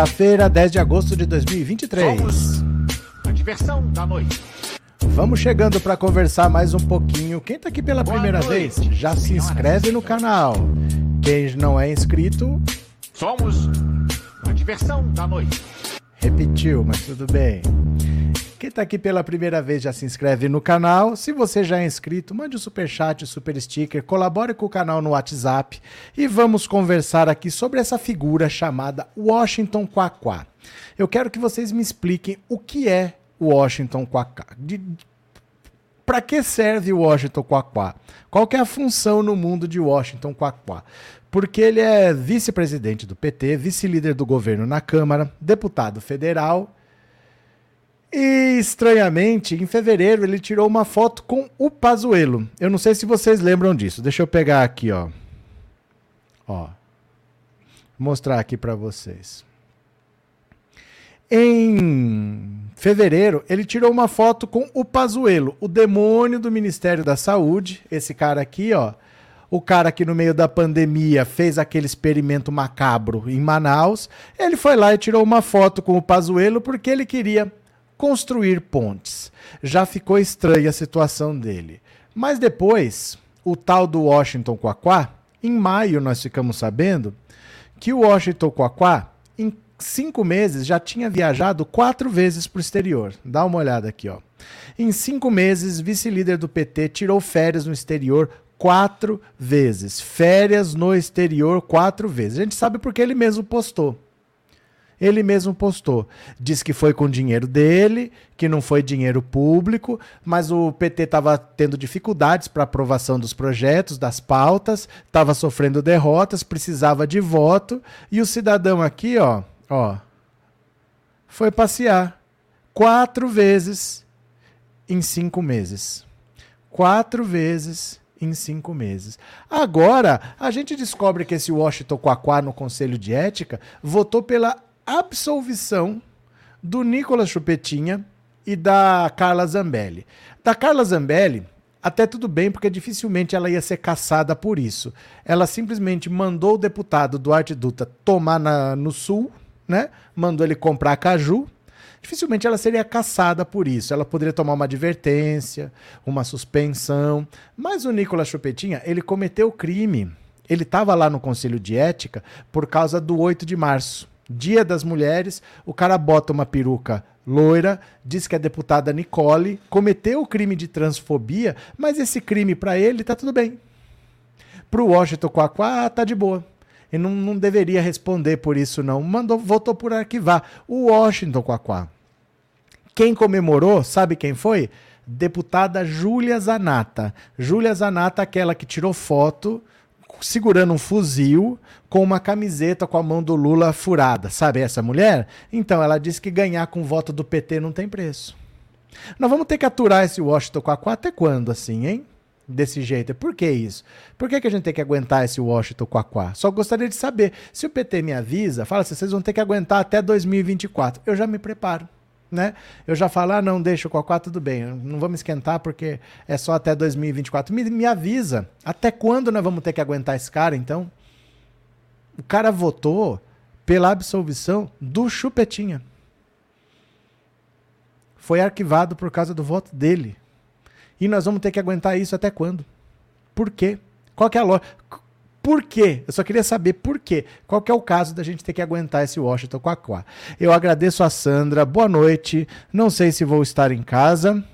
Quinta-feira, 10 de agosto de 2023. Somos a diversão da noite. Vamos chegando para conversar mais um pouquinho. Quem tá aqui pela Boa primeira noite, vez, já se inscreve no canal. Quem não é inscrito, Somos a diversão da noite. repetiu, mas tudo bem. Quem tá aqui pela primeira vez já se inscreve no canal. Se você já é inscrito, mande o super chat, o super sticker, colabore com o canal no WhatsApp e vamos conversar aqui sobre essa figura chamada Washington Quaquá. Eu quero que vocês me expliquem o que é Washington Quaquá. De, para que serve o Washington Quaquá? Qual que é a função no mundo de Washington Quaquá? Porque ele é vice-presidente do PT, vice-líder do governo na Câmara, deputado federal. E estranhamente, em fevereiro, ele tirou uma foto com o Pazuello. Eu não sei se vocês lembram disso. Deixa eu pegar aqui, ó. Ó. Mostrar aqui para vocês. Em fevereiro, ele tirou uma foto com o Pazuello, o demônio do Ministério da Saúde. Esse cara aqui, ó. O cara que no meio da pandemia fez aquele experimento macabro em Manaus. Ele foi lá e tirou uma foto com o Pazuello porque ele queria construir pontes. Já ficou estranha a situação dele. Mas depois, o tal do Washington Quaquá, em maio nós ficamos sabendo que o Washington Quaquá, em cinco meses, já tinha viajado quatro vezes para o exterior. Dá uma olhada aqui, ó. Em cinco meses, vice-líder do PT tirou férias no exterior quatro vezes. Férias no exterior quatro vezes. A gente sabe porque ele mesmo postou. Ele mesmo postou. Diz que foi com dinheiro dele, que não foi dinheiro público, mas o PT estava tendo dificuldades para aprovação dos projetos, das pautas, estava sofrendo derrotas, precisava de voto, e o cidadão aqui, ó, ó, foi passear quatro vezes em cinco meses. Quatro vezes em cinco meses. Agora, a gente descobre que esse Washington Quaquá no Conselho de Ética votou pela absolvição do Nicolas Chupetinha e da Carla Zambelli. Da Carla Zambelli, até tudo bem, porque dificilmente ela ia ser caçada por isso. Ela simplesmente mandou o deputado Duarte Dutra tomar na- no sul, né? Mandou ele comprar caju. Dificilmente ela seria caçada por isso. Ela poderia tomar uma advertência, uma suspensão. Mas o Nicolas Chupetinha, ele cometeu crime. Ele estava lá no Conselho de Ética por causa do 8 de março. Dia das Mulheres, o cara bota uma peruca loira, diz que a deputada Nicole cometeu o crime de transfobia, mas esse crime para ele tá tudo bem. Pro Washington Quaquá, tá de boa. Ele não, não deveria responder por isso, não. Mandou, votou por arquivar. O Washington Quaquá. Quem comemorou, sabe quem foi? Deputada Júlia Zanata. Júlia Zanata, aquela que tirou foto segurando um fuzil com uma camiseta com a mão do Lula furada. Sabe essa mulher? Então, ela disse que ganhar com o voto do PT não tem preço. Nós vamos ter que aturar esse Washington Quaquá até quando, assim, hein? Desse jeito. Por que isso? Por que, que a gente tem que aguentar esse Washington Quaquá? Só gostaria de saber. Se o PT me avisa, fala assim, vocês vão ter que aguentar até 2024. Eu já me preparo. Né? Eu já falo, ah, não, deixa o Quaquá, tudo bem, não vamos esquentar porque é só até 2024. Me, me avisa, até quando nós vamos ter que aguentar esse cara, então? O cara votou pela absolvição do Chupetinha. Foi arquivado por causa do voto dele. E nós vamos ter que aguentar isso até quando? Por quê? Qual que é a lógica? Por quê? Eu só queria saber por quê. Qual que é o caso da gente ter que aguentar esse Washington Quaquá? Eu agradeço a Sandra. Boa noite. Não sei se vou estar em casa.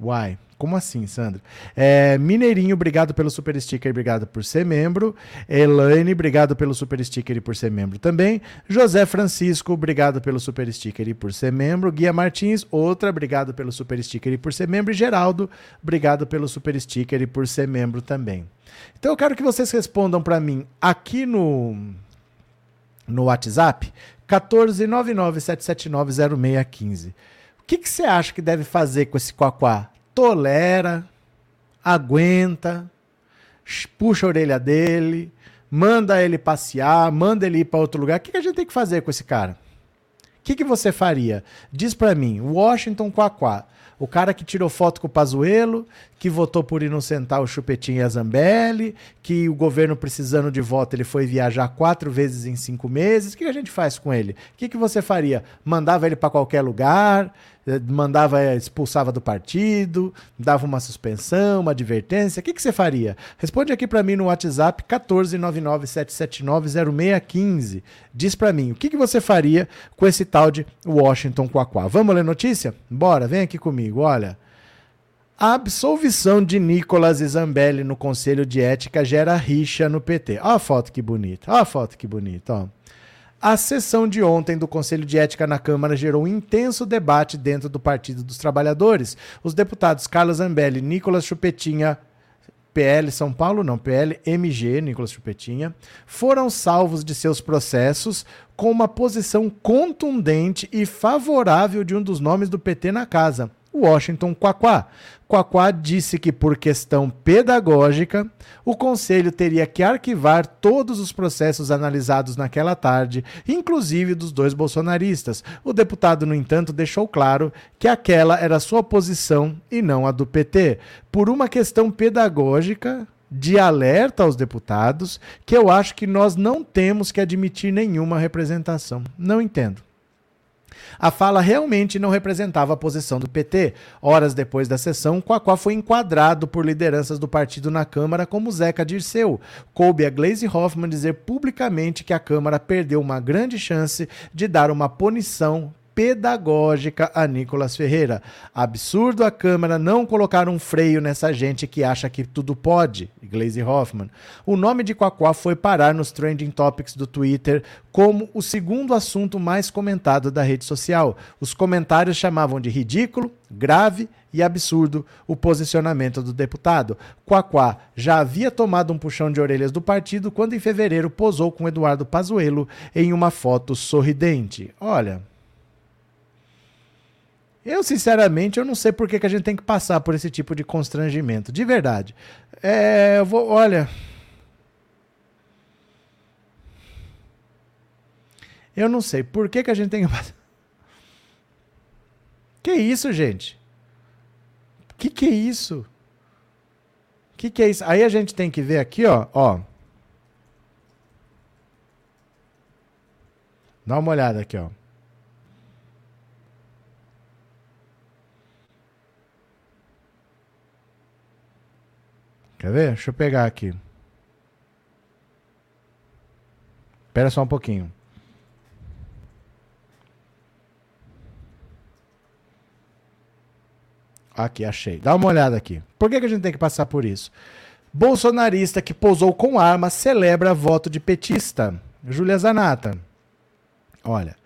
Uai, como assim, Sandra? É, Mineirinho, obrigado pelo super sticker, obrigado por ser membro. Elaine, obrigado pelo super sticker e por ser membro também. José Francisco, obrigado pelo super sticker e por ser membro. Guia Martins, outra, obrigado pelo super sticker e por ser membro. E Geraldo, obrigado pelo super sticker e por ser membro também. Então eu quero que vocês respondam para mim aqui no no WhatsApp 14997790615. O que, você acha que deve fazer com esse quaquá? Tolera, aguenta, puxa a orelha dele, manda ele passear, manda ele ir para outro lugar. O que, que a gente tem que fazer com esse cara? O que, que você faria? Diz para mim, Washington Quaquá. O cara que tirou foto com o Pazuello, que votou por inocentar o Chupetinho e a Zambelli, que o governo precisando de voto, ele foi viajar quatro vezes em cinco meses. O que a gente faz com ele? O que, que você faria? Mandava ele para qualquer lugar? Eh, mandava, eh, expulsava do partido, dava uma suspensão, uma advertência, o que, que você faria? Responde aqui para mim no WhatsApp 14997790615. Diz para mim, o que, que você faria com esse tal de Washington Quaquá? Vamos ler notícia? Bora, vem aqui comigo, olha. A absolvição de Nicolas Zambelli no Conselho de Ética gera rixa no PT. Olha a foto que bonita, olha a foto que bonita, ó. A sessão de ontem do Conselho de Ética na Câmara gerou um intenso debate dentro do Partido dos Trabalhadores. Os deputados Carlos Zambelli, Nicolas Chupetinha, PL São Paulo, não, PL MG, Nicolas Chupetinha, foram salvos de seus processos com uma posição contundente e favorável de um dos nomes do PT na casa, Washington Quaquá. Quaquá disse que, por questão pedagógica, o Conselho teria que arquivar todos os processos analisados naquela tarde, inclusive dos dois bolsonaristas. O deputado, no entanto, deixou claro que aquela era sua posição e não a do PT. Por uma questão pedagógica, de alerta aos deputados, que eu acho que nós não temos que admitir nenhuma representação. Não entendo. A fala realmente não representava a posição do PT. Horas depois da sessão, Quacó foi enquadrado por lideranças do partido na Câmara como Zeca Dirceu. Coube a Glaze Hoffman dizer publicamente que a Câmara perdeu uma grande chance de dar uma punição pedagógica a Nicolas Ferreira. Absurdo a Câmara não colocar um freio nessa gente que acha que tudo pode, Glaze Hoffman. O nome de Quaquá foi parar nos trending topics do Twitter como o segundo assunto mais comentado da rede social. Os comentários chamavam de ridículo, grave e absurdo o posicionamento do deputado. Quaquá já havia tomado um puxão de orelhas do partido quando em fevereiro posou com Eduardo Pazuello em uma foto sorridente. Olha, eu, sinceramente, eu não sei por que, que a gente tem que passar por esse tipo de constrangimento. De verdade. É, eu vou, olha. Eu não sei por que, que a gente tem que passar. Que isso, gente? Que que é isso? Que que é isso? Aí a gente tem que ver aqui, ó, ó. Dá uma olhada aqui, ó. Quer ver? Deixa eu pegar aqui. Espera só um pouquinho. Aqui, achei. Dá uma olhada aqui. Por que, que a gente tem que passar por isso? Bolsonarista que posou com arma celebra voto de petista. Júlia Zanata. Olha.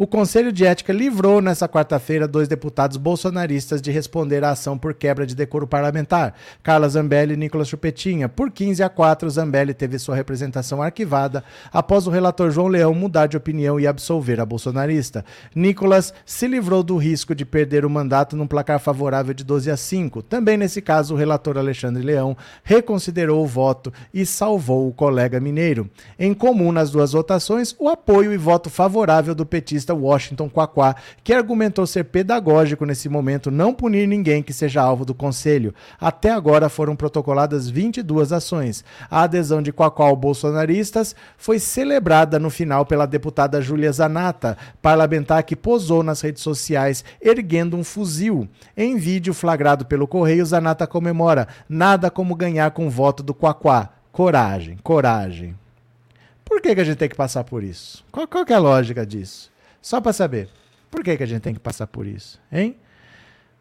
O Conselho de Ética livrou nessa quarta-feira dois deputados bolsonaristas de responder à ação por quebra de decoro parlamentar, Carla Zambelli e Nicolas Chupetinha. Por 15 a 4, Zambelli teve sua representação arquivada após o relator João Leão mudar de opinião e absolver a bolsonarista. Nicolas se livrou do risco de perder o mandato num placar favorável de 12 a 5. Também nesse caso, o relator Alexandre Leão reconsiderou o voto e salvou o colega mineiro. Em comum nas duas votações, o apoio e voto favorável do petista Washington Quaquá, que argumentou ser pedagógico nesse momento não punir ninguém que seja alvo do conselho. Até agora foram protocoladas 22 ações. A adesão de Quaquá ao bolsonaristas foi celebrada no final pela deputada Júlia Zanata, parlamentar que posou nas redes sociais erguendo um fuzil. Em vídeo flagrado pelo Correio, Zanata comemora: nada como ganhar com o voto do Quaquá. Coragem, coragem. Por que, que a gente tem que passar por isso? Qual, qual é a lógica disso? Só para saber. Por que, que a gente tem que passar por isso, hein?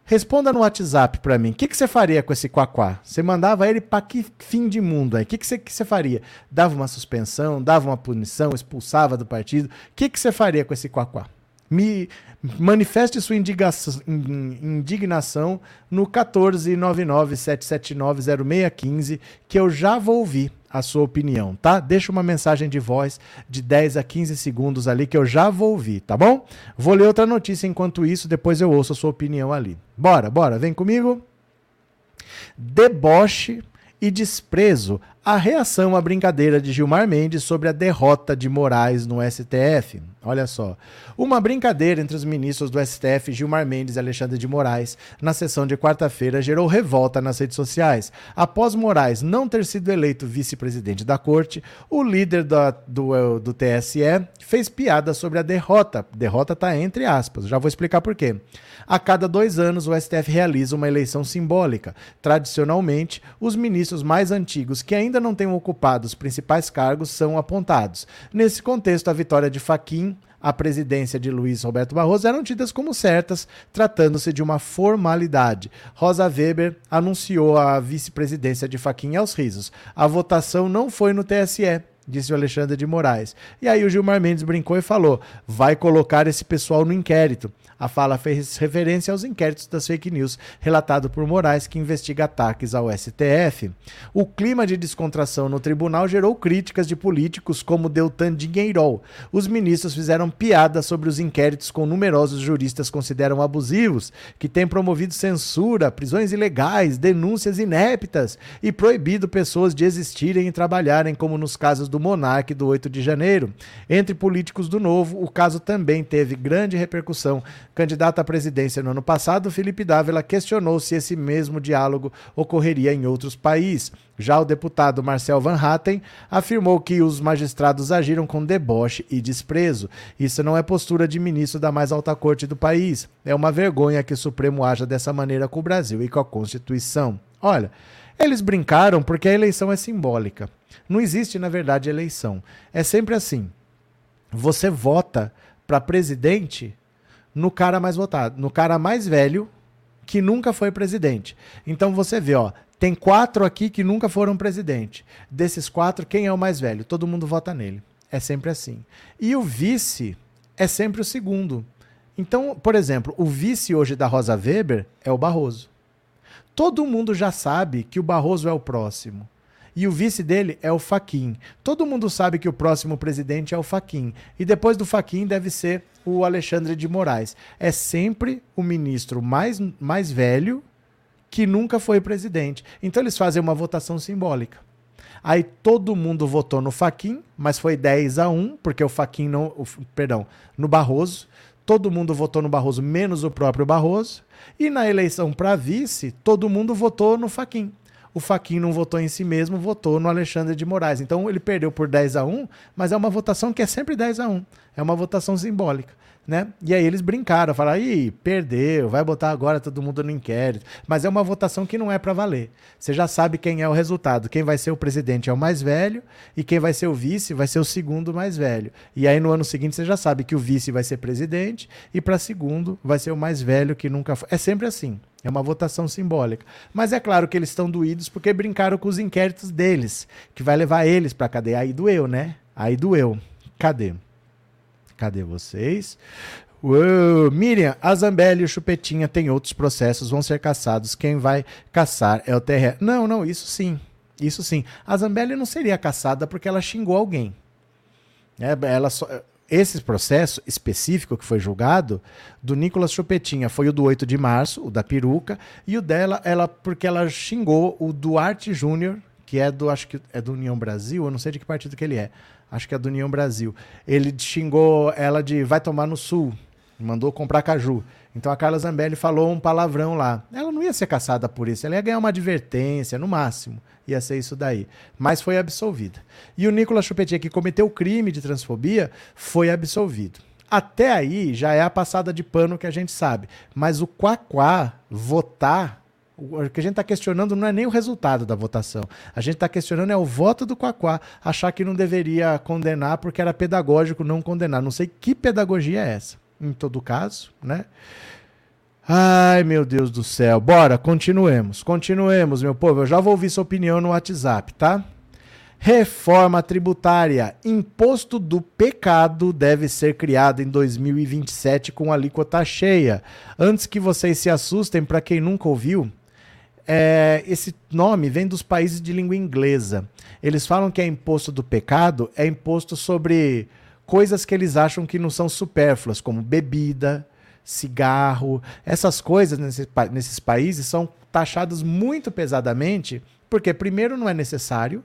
Responda no WhatsApp para mim. O que, que você faria com esse Quaquá? Você mandava ele para que fim de mundo aí? O que, que, você, que você faria? Dava uma suspensão, dava uma punição, expulsava do partido? O que, que você faria com esse Quaquá? Me manifeste sua indignação, no 14997790615 que eu já vou ouvir a sua opinião, tá? Deixa uma mensagem de voz de 10 a 15 segundos ali que eu já vou ouvir, tá bom? Vou ler outra notícia enquanto isso, depois eu ouço a sua opinião ali. Bora, bora, vem comigo. Deboche e desprezo A reação à brincadeira de Gilmar Mendes sobre a derrota de Moraes no STF. Olha só. Uma brincadeira entre os ministros do STF, Gilmar Mendes e Alexandre de Moraes, na sessão de quarta-feira, gerou revolta nas redes sociais. Após Moraes não ter sido eleito vice-presidente da corte, o líder da, do, eh, do TSE fez piada sobre a derrota. Derrota está entre aspas, já vou explicar por quê. A cada dois anos, o STF realiza uma eleição simbólica. Tradicionalmente, os ministros mais antigos que ainda não tenham ocupado os principais cargos são apontados. Nesse contexto, a vitória de Faquim a presidência de Luiz Roberto Barroso eram tidas como certas, tratando-se de uma formalidade. Rosa Weber anunciou a vice-presidência de Faquim aos risos. A votação não foi no TSE, disse o Alexandre de Moraes. E aí o Gilmar Mendes brincou e falou: vai colocar esse pessoal no inquérito. A fala fez referência aos inquéritos das fake news relatado por Moraes, que investiga ataques ao STF. O clima de descontração no tribunal gerou críticas de políticos como Deltan Dinheirol. Os ministros fizeram piada sobre os inquéritos com numerosos juristas consideram abusivos, que têm promovido censura, prisões ilegais, denúncias ineptas e proibido pessoas de existirem e trabalharem, como nos casos do Monarque do 8 de janeiro. Entre políticos do Novo, o caso também teve grande repercussão Candidato à presidência no ano passado, Felipe Dávila questionou se esse mesmo diálogo ocorreria em outros países. Já o deputado Marcel Van Hatten afirmou que os magistrados agiram com deboche e desprezo. Isso não é postura de ministro da mais alta corte do país. É uma vergonha que o Supremo haja dessa maneira com o Brasil e com a Constituição. Olha, eles brincaram porque a eleição é simbólica. Não existe, na verdade, eleição. É sempre assim. Você vota para presidente no cara mais votado, no cara mais velho que nunca foi presidente. Então você vê, ó, tem quatro aqui que nunca foram presidente. Desses quatro, quem é o mais velho? Todo mundo vota nele. É sempre assim. E o vice é sempre o segundo. Então, por exemplo, o vice hoje da Rosa Weber é o Barroso. Todo mundo já sabe que o Barroso é o próximo. E o vice dele é o Faquin. Todo mundo sabe que o próximo presidente é o Faquin. E depois do Faquin deve ser o Alexandre de Moraes. É sempre o ministro mais, mais velho que nunca foi presidente. Então eles fazem uma votação simbólica. Aí todo mundo votou no Faquin, mas foi 10 a 1, porque o Faquin não, o, perdão, no Barroso. Todo mundo votou no Barroso, menos o próprio Barroso. E na eleição para vice, todo mundo votou no Faquin o Faquin não votou em si mesmo, votou no Alexandre de Moraes. Então ele perdeu por 10 a 1, mas é uma votação que é sempre 10 a 1. É uma votação simbólica. Né? E aí eles brincaram, falaram, ih, perdeu, vai botar agora todo mundo no inquérito. Mas é uma votação que não é para valer. Você já sabe quem é o resultado. Quem vai ser o presidente é o mais velho e quem vai ser o vice vai ser o segundo mais velho. E aí no ano seguinte você já sabe que o vice vai ser presidente e para segundo vai ser o mais velho que nunca foi. É sempre assim. É uma votação simbólica. Mas é claro que eles estão doídos porque brincaram com os inquéritos deles, que vai levar eles para cadeia. Aí doeu, né? Aí doeu. Cadê? Cadê vocês? Uou, Miriam, a Zambelli e o Chupetinha têm outros processos, vão ser caçados. Quem vai caçar é o TRE. Não, não, isso sim. Isso sim. A Zambelli não seria caçada porque ela xingou alguém. É, ela só, esse processo específico que foi julgado do Nicolas Chupetinha foi o do 8 de março, o da peruca, e o dela, ela porque ela xingou o Duarte Júnior, que é do acho que é do União Brasil, eu não sei de que partido que ele é. Acho que é do União Brasil. Ele xingou ela de vai tomar no sul, mandou comprar caju. Então a Carla Zambelli falou um palavrão lá. Ela não ia ser caçada por isso, ela ia ganhar uma advertência, no máximo. Ia ser isso daí. Mas foi absolvida. E o Nicolas Chupetinha, que cometeu o crime de transfobia, foi absolvido. Até aí já é a passada de pano que a gente sabe. Mas o Quaquá votar o que a gente está questionando não é nem o resultado da votação. A gente está questionando é o voto do Quaquá, achar que não deveria condenar porque era pedagógico não condenar. Não sei que pedagogia é essa em todo caso, né? Ai, meu Deus do céu. Bora, continuemos. Continuemos, meu povo. Eu já vou ouvir sua opinião no WhatsApp, tá? Reforma tributária. Imposto do pecado deve ser criado em 2027 com alíquota cheia. Antes que vocês se assustem, para quem nunca ouviu, é, esse nome vem dos países de língua inglesa. Eles falam que é imposto do pecado, é imposto sobre coisas que eles acham que não são supérfluas, como bebida, cigarro. Essas coisas nesse, nesses países são taxadas muito pesadamente, porque, primeiro, não é necessário,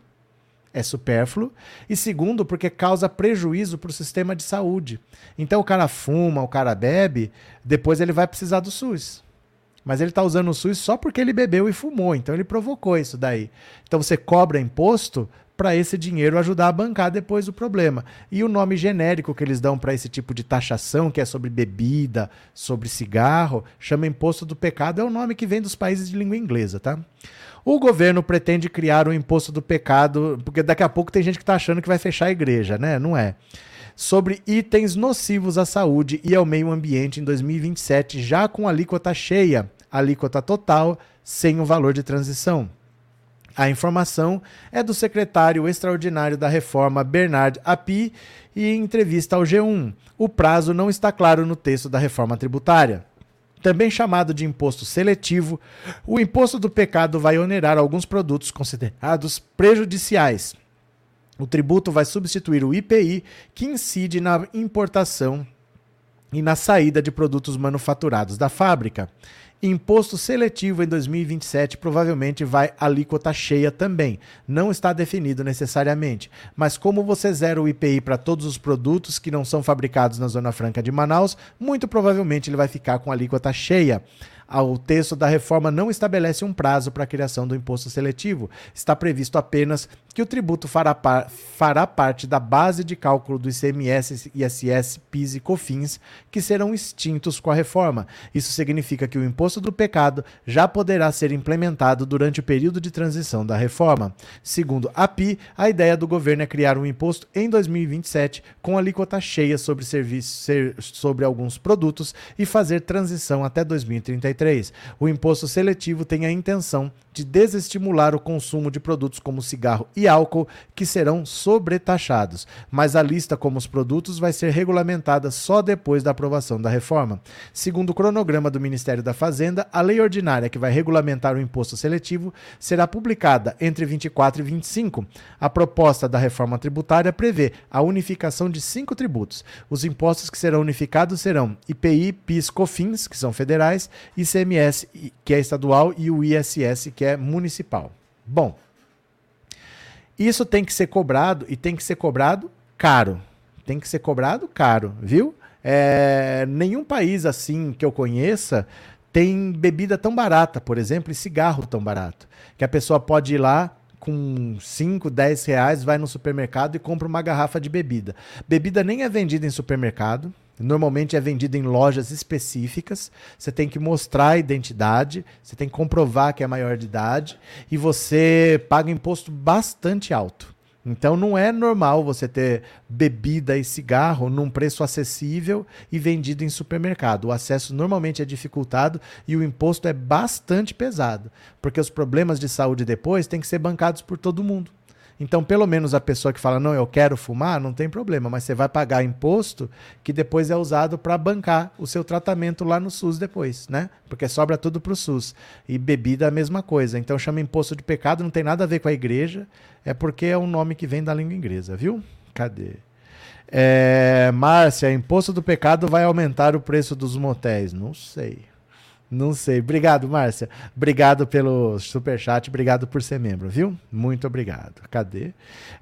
é supérfluo, e segundo, porque causa prejuízo para o sistema de saúde. Então o cara fuma, o cara bebe, depois ele vai precisar do SUS. Mas ele está usando o SUS só porque ele bebeu e fumou, então ele provocou isso daí. Então você cobra imposto para esse dinheiro ajudar a bancar depois o problema. E o nome genérico que eles dão para esse tipo de taxação, que é sobre bebida, sobre cigarro, chama imposto do pecado, é o nome que vem dos países de língua inglesa, tá? O governo pretende criar um imposto do pecado, porque daqui a pouco tem gente que está achando que vai fechar a igreja, né? Não é. Sobre itens nocivos à saúde e ao meio ambiente em 2027, já com alíquota cheia, alíquota total, sem o valor de transição. A informação é do secretário extraordinário da reforma, Bernard Api, e em entrevista ao G1. O prazo não está claro no texto da reforma tributária. Também chamado de imposto seletivo, o imposto do pecado vai onerar alguns produtos considerados prejudiciais. O tributo vai substituir o IPI, que incide na importação e na saída de produtos manufaturados da fábrica. Imposto seletivo em 2027 provavelmente vai alíquota cheia também. Não está definido necessariamente. Mas como você zera o IPI para todos os produtos que não são fabricados na Zona Franca de Manaus, muito provavelmente ele vai ficar com alíquota cheia. O texto da reforma não estabelece um prazo para a criação do imposto seletivo. Está previsto apenas que o tributo fará, par fará parte da base de cálculo do ICMS, ISS, PIS e COFINS, que serão extintos com a reforma. Isso significa que o imposto do pecado já poderá ser implementado durante o período de transição da reforma. Segundo a PI, a ideia do governo é criar um imposto em 2027 com alíquota cheia sobre serviços sobre alguns produtos e fazer transição até 2033. O imposto seletivo tem a intenção de desestimular o consumo de produtos como cigarro e álcool, que serão sobretaxados, mas a lista como os produtos vai ser regulamentada só depois da aprovação da reforma. Segundo o cronograma do Ministério da Fazenda, a lei ordinária que vai regulamentar o imposto seletivo será publicada entre 24 e 25. A proposta da reforma tributária prevê a unificação de cinco tributos. Os impostos que serão unificados serão IPI, PIS, COFINS, que são federais, ICMS, que é estadual, e o ISS, que é municipal. Bom, isso tem que ser cobrado e tem que ser cobrado caro. Tem que ser cobrado caro, viu? É, nenhum país assim que eu conheça tem bebida tão barata, por exemplo, e cigarro tão barato. Que a pessoa pode ir lá com 5, 10 reais, vai no supermercado e compra uma garrafa de bebida. Bebida nem é vendida em supermercado, Normalmente é vendido em lojas específicas. Você tem que mostrar a identidade, você tem que comprovar que é maior de idade e você paga imposto bastante alto. Então não é normal você ter bebida e cigarro num preço acessível e vendido em supermercado. O acesso normalmente é dificultado e o imposto é bastante pesado, porque os problemas de saúde depois têm que ser bancados por todo mundo. Então, pelo menos a pessoa que fala, não, eu quero fumar, não tem problema, mas você vai pagar imposto que depois é usado para bancar o seu tratamento lá no SUS depois, né? Porque sobra tudo para o SUS. E bebida a mesma coisa. Então, chama imposto de pecado, não tem nada a ver com a igreja, é porque é um nome que vem da língua inglesa, viu? Cadê? É, Márcia, imposto do pecado vai aumentar o preço dos motéis. Não sei. Não sei. Obrigado, Márcia. Obrigado pelo superchat, obrigado por ser membro, viu? Muito obrigado. Cadê?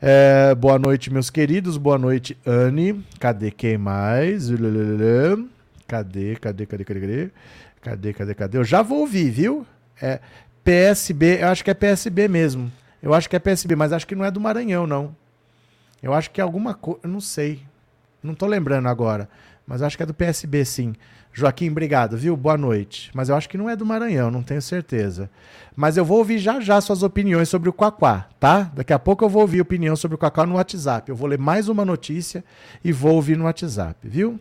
É, boa noite, meus queridos. Boa noite, Anne. Cadê quem mais? Cadê, cadê, cadê, cadê, cadê? Cadê, cadê, cadê? Eu já vou ouvir, viu? É PSB, eu acho que é PSB mesmo. Eu acho que é PSB, mas acho que não é do Maranhão, não. Eu acho que é alguma coisa, não sei. Não tô lembrando agora, mas acho que é do PSB, sim. Joaquim, obrigado, viu? Boa noite. Mas eu acho que não é do Maranhão, não tenho certeza. Mas eu vou ouvir já já suas opiniões sobre o Quaquá, tá? Daqui a pouco eu vou ouvir opinião sobre o Quaquá no WhatsApp. Eu vou ler mais uma notícia e vou ouvir no WhatsApp, viu?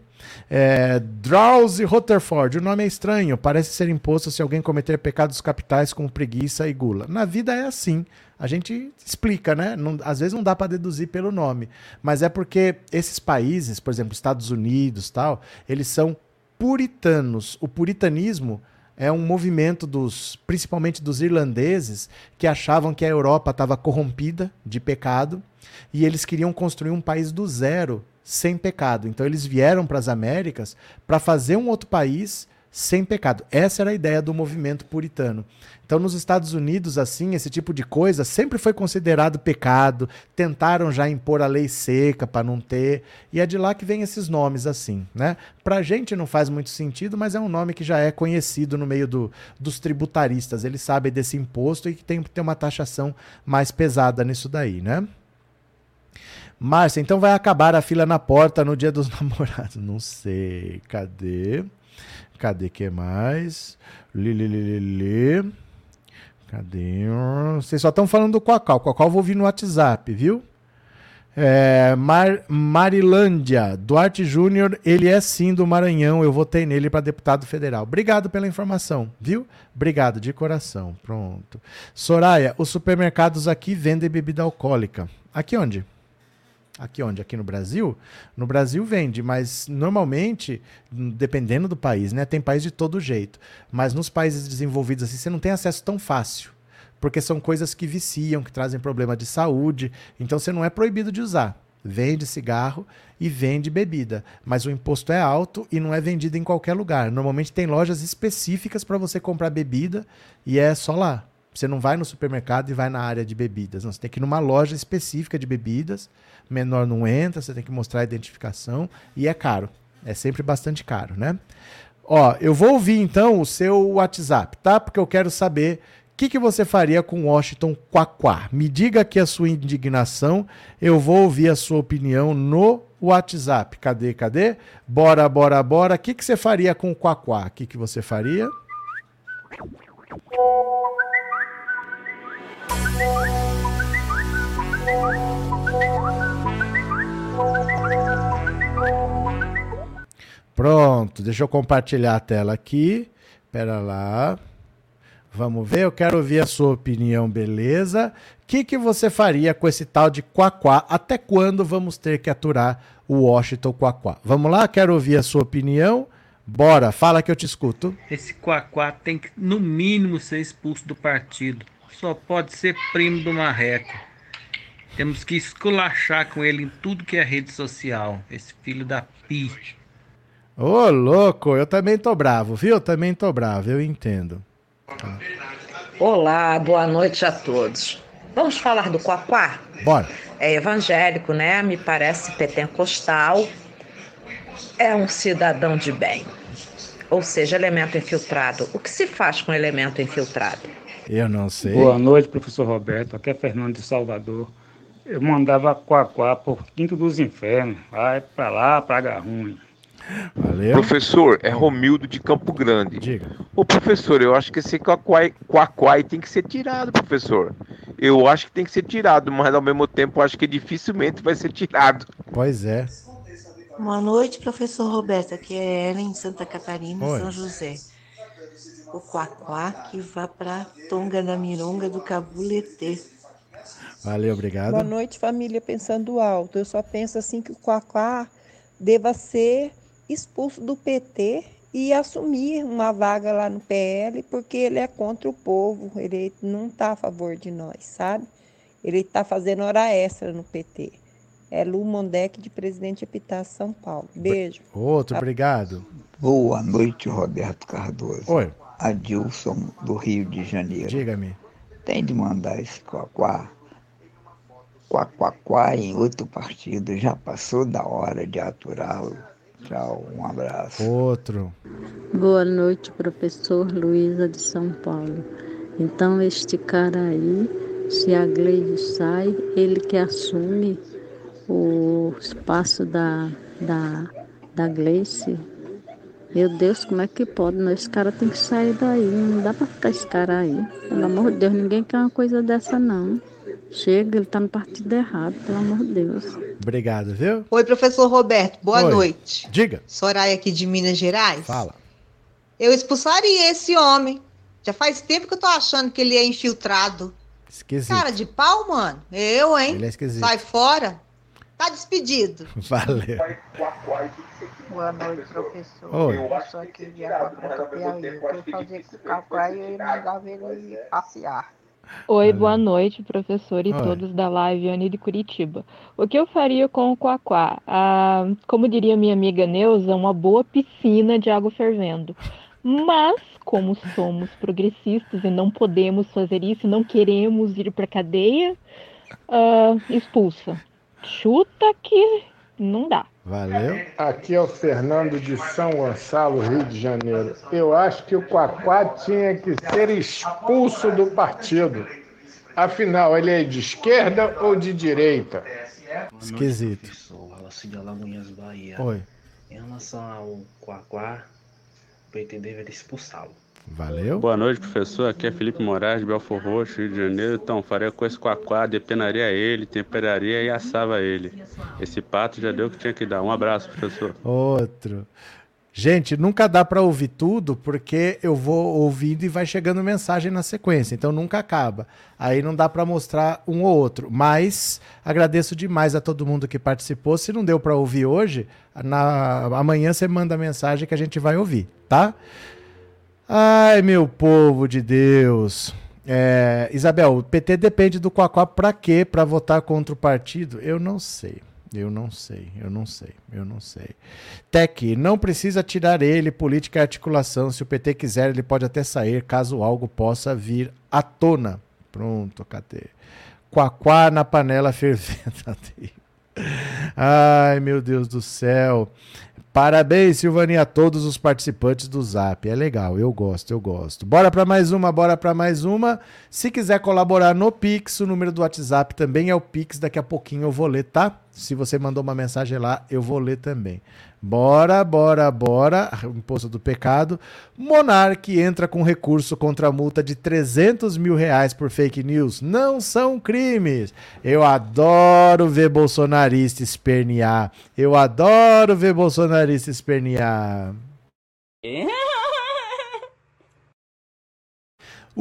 É, Drowsy Rutherford, o nome é estranho, parece ser imposto se alguém cometer pecados capitais como preguiça e gula. Na vida é assim. A gente explica, né? Não, às vezes não dá para deduzir pelo nome, mas é porque esses países, por exemplo, Estados Unidos, tal, eles são puritanos. O puritanismo é um movimento dos, principalmente dos irlandeses, que achavam que a Europa estava corrompida de pecado e eles queriam construir um país do zero, sem pecado. Então eles vieram para as Américas para fazer um outro país sem pecado. Essa era a ideia do movimento puritano. Então, nos Estados Unidos, assim, esse tipo de coisa sempre foi considerado pecado. Tentaram já impor a lei seca para não ter. E é de lá que vem esses nomes, assim, né? Pra gente não faz muito sentido, mas é um nome que já é conhecido no meio do, dos tributaristas. Eles sabem desse imposto e que tem que ter uma taxação mais pesada nisso daí, né? Márcia, então vai acabar a fila na porta no dia dos namorados. Não sei. Cadê? Cadê que mais? Lili, li, li, Cadê? Vocês só estão falando do. O Quacal eu vou ouvir no WhatsApp, viu? É, Mar, Marilândia, Duarte Júnior, ele é sim do Maranhão. Eu votei nele para deputado federal. Obrigado pela informação, viu? Obrigado, de coração. Pronto. Soraya, os supermercados aqui vendem bebida alcoólica. Aqui onde? Aqui onde? Aqui no Brasil? No Brasil vende, mas normalmente, dependendo do país, né? Tem país de todo jeito. Mas nos países desenvolvidos assim, você não tem acesso tão fácil. Porque são coisas que viciam, que trazem problema de saúde. Então você não é proibido de usar. Vende cigarro e vende bebida. Mas o imposto é alto e não é vendido em qualquer lugar. Normalmente tem lojas específicas para você comprar bebida e é só lá. Você não vai no supermercado e vai na área de bebidas. Não, você tem que ir numa loja específica de bebidas menor não entra, você tem que mostrar a identificação e é caro. É sempre bastante caro, né? Ó, eu vou ouvir então o seu WhatsApp, tá? Porque eu quero saber o que, que você faria com Washington Quaquá. Me diga aqui a sua indignação, eu vou ouvir a sua opinião no WhatsApp. Cadê, cadê? Bora, bora, bora. O que, que você faria com o Quaquá? O que, que você faria? Pronto, deixa eu compartilhar a tela aqui. Espera lá. Vamos ver, eu quero ouvir a sua opinião, beleza? O que, que você faria com esse tal de Quaquá? Até quando vamos ter que aturar o Washington Quaquá? Vamos lá, quero ouvir a sua opinião. Bora, fala que eu te escuto. Esse Quaquá tem que, no mínimo, ser expulso do partido. Só pode ser primo do Marreco. Temos que esculachar com ele em tudo que é rede social. Esse filho da pi. Ô, louco, eu também tô bravo, viu? Eu também tô bravo, eu entendo. Olá, boa noite a todos. Vamos falar do Quaquá? Bora. É evangélico, né? Me parece pentecostal. É um cidadão de bem. Ou seja, elemento infiltrado. O que se faz com elemento infiltrado? Eu não sei. Boa noite, professor Roberto. Aqui é Fernando de Salvador. Eu mandava Quaquá por Quinto dos Infernos. Vai pra lá, praga ruim. Valeu. Professor, é Romildo de Campo Grande. Diga. Ô professor, eu acho que esse quaquai, quaquai tem que ser tirado, professor. Eu acho que tem que ser tirado, mas ao mesmo tempo eu acho que dificilmente vai ser tirado. Pois é. Boa noite, professor Roberto. Aqui é Ellen, Santa Catarina, Oi. São José. O Quaquá que vai para Tonga da Mironga do Cabuletê. Valeu, obrigado. Boa noite, família Pensando Alto. Eu só penso assim que o Quaquá deva ser expulso do PT e assumir uma vaga lá no PL, porque ele é contra o povo, ele não está a favor de nós, sabe? Ele está fazendo hora extra no PT. É Lu Mondec, de Presidente Epitácio, São Paulo. Beijo. Outro, obrigado. Boa noite, Roberto Cardoso. Oi, Adilson, do Rio de Janeiro. diga-me. Tem de mandar esse Quaquá. Quaquaquá em outro partido. Já passou da hora de aturá-lo. Tchau, um abraço. Outro. Boa noite, professor Luísa de São Paulo. Então, este cara aí, se a Gleide sai, ele que assume o espaço da, da, da Gleice. Meu Deus, como é que pode? Não, esse cara tem que sair daí. Não dá pra ficar esse cara aí. Pelo amor de Deus, ninguém quer uma coisa dessa, não. Chega, ele tá no partido errado, pelo amor de Deus. Obrigado, viu? Oi, professor Roberto, boa Oi. noite. Diga. Soraya aqui de Minas Gerais. Fala. Eu expulsaria esse homem. Já faz tempo que eu tô achando que ele é infiltrado. Esquisito. Cara de pau, mano. Eu, hein? Ele é esquisito. Sai fora. Tá despedido. Valeu. Boa noite, professor. Oi. Eu. Eu queria fazer com o e eu mandava ele passear. Oi, boa noite, professor e Oi. todos da live Anne de Curitiba. O que eu faria com o Quaquá? Ah, como diria minha amiga Neuza, uma boa piscina de água fervendo. Mas, como somos progressistas e não podemos fazer isso, não queremos ir para cadeia, uh, expulsa. Chuta que não dá. Valeu. Aqui é o Fernando de São Gonçalo, Rio de Janeiro. Eu acho que o Quaquá tinha que ser expulso do partido. Afinal, ele é de esquerda ou de direita? Esquisito. Noite, Alagoinhas, Bahia. Oi. Em relação ao Quaquá, o PT deveria expulsá-lo. Valeu. Boa noite, professor. Aqui é Felipe Moraes, Belfor Roxo, Rio de Janeiro. Então, faria com esse quaquá, depenaria ele, temperaria e assava ele. Esse pato já deu o que tinha que dar. Um abraço, professor. Outro. Gente, nunca dá para ouvir tudo porque eu vou ouvindo e vai chegando mensagem na sequência, então nunca acaba. Aí não dá para mostrar um ou outro, mas agradeço demais a todo mundo que participou. Se não deu para ouvir hoje, na amanhã você manda mensagem que a gente vai ouvir, tá? Ai, meu povo de Deus. É, Isabel, o PT depende do Quaquá para quê? Para votar contra o partido? Eu não sei. Eu não sei, eu não sei, eu não sei. Tec, não precisa tirar ele, política e articulação. Se o PT quiser, ele pode até sair, caso algo possa vir à tona. Pronto, cadê? Quaquá na panela fervendo. Ai, meu Deus do céu. Parabéns, Silvani, a todos os participantes do Zap. É legal, eu gosto, eu gosto. Bora para mais uma, bora para mais uma. Se quiser colaborar no Pix, o número do WhatsApp também é o Pix. Daqui a pouquinho eu vou ler, tá? Se você mandou uma mensagem lá, eu vou ler também. Bora, bora, bora. Imposto do pecado. Monarque entra com recurso contra a multa de 300 mil reais por fake news. Não são crimes. Eu adoro ver bolsonarista espernear. Eu adoro ver bolsonarista espernear.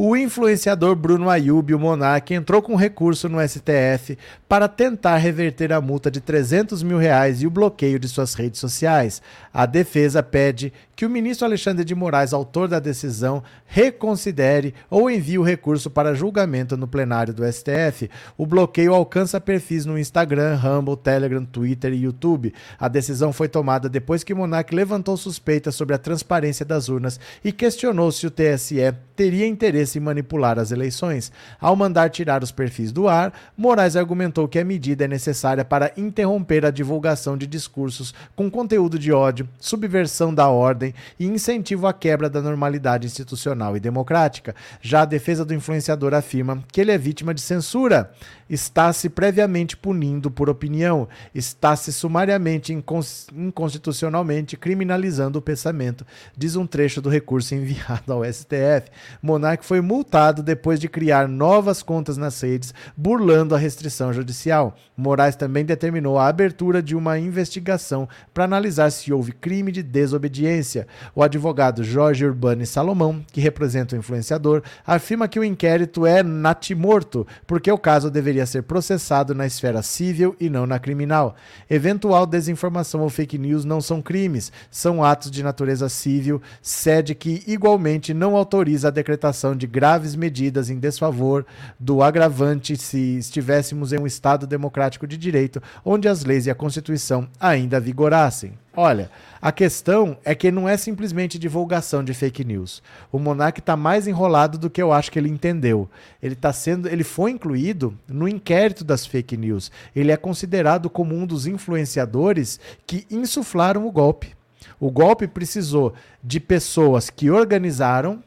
O influenciador Bruno Ayub, o Monark, entrou com recurso no STF para tentar reverter a multa de 300 mil reais e o bloqueio de suas redes sociais. A defesa pede que o ministro Alexandre de Moraes, autor da decisão, reconsidere ou envie o recurso para julgamento no plenário do STF. O bloqueio alcança perfis no Instagram, Rumble, Telegram, Twitter e YouTube. A decisão foi tomada depois que Monark levantou suspeitas sobre a transparência das urnas e questionou se o TSE teria interesse em manipular as eleições. Ao mandar tirar os perfis do ar, Moraes argumentou que a medida é necessária para interromper a divulgação de discursos com conteúdo de ódio, subversão da ordem e incentivo à quebra da normalidade institucional e democrática. Já a defesa do influenciador afirma que ele é vítima de censura, está se previamente punindo por opinião, está se sumariamente inconstitucionalmente criminalizando o pensamento, diz um trecho do recurso enviado ao STF. Monark foi multado depois de criar novas contas nas redes, burlando a restrição judicial. Moraes também determinou a abertura de uma investigação para analisar se houve crime de desobediência. O advogado Jorge Urbani Salomão, que representa o influenciador, afirma que o inquérito é natimorto, porque o caso deveria ser processado na esfera civil e não na criminal. Eventual desinformação ou fake news não são crimes, são atos de natureza civil, sede que igualmente não autoriza a decretação de graves medidas em desfavor do agravante se estivéssemos em um Estado democrático de direito, onde as leis e a Constituição ainda vigorassem. Olha, a questão é que não é simplesmente divulgação de fake news. O Monark está mais enrolado do que eu acho que ele entendeu. Ele tá sendo, ele foi incluído no inquérito das fake news. Ele é considerado como um dos influenciadores que insuflaram o golpe. O golpe precisou de pessoas que organizaram,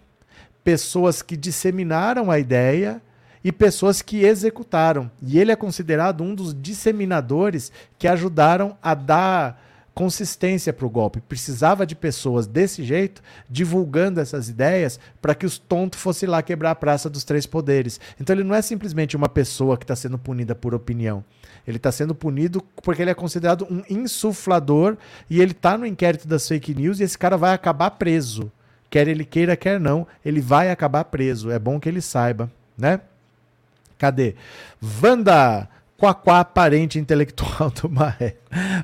pessoas que disseminaram a ideia e pessoas que executaram. E ele é considerado um dos disseminadores que ajudaram a dar consistência para o golpe. Precisava de pessoas desse jeito, divulgando essas ideias, para que os tontos fossem lá quebrar a praça dos três poderes. Então ele não é simplesmente uma pessoa que está sendo punida por opinião. Ele está sendo punido porque ele é considerado um insuflador e ele está no inquérito das fake news e esse cara vai acabar preso. Quer ele queira, quer não, ele vai acabar preso. É bom que ele saiba, né? Cadê? Wanda! Quaquá, parente intelectual do Maré.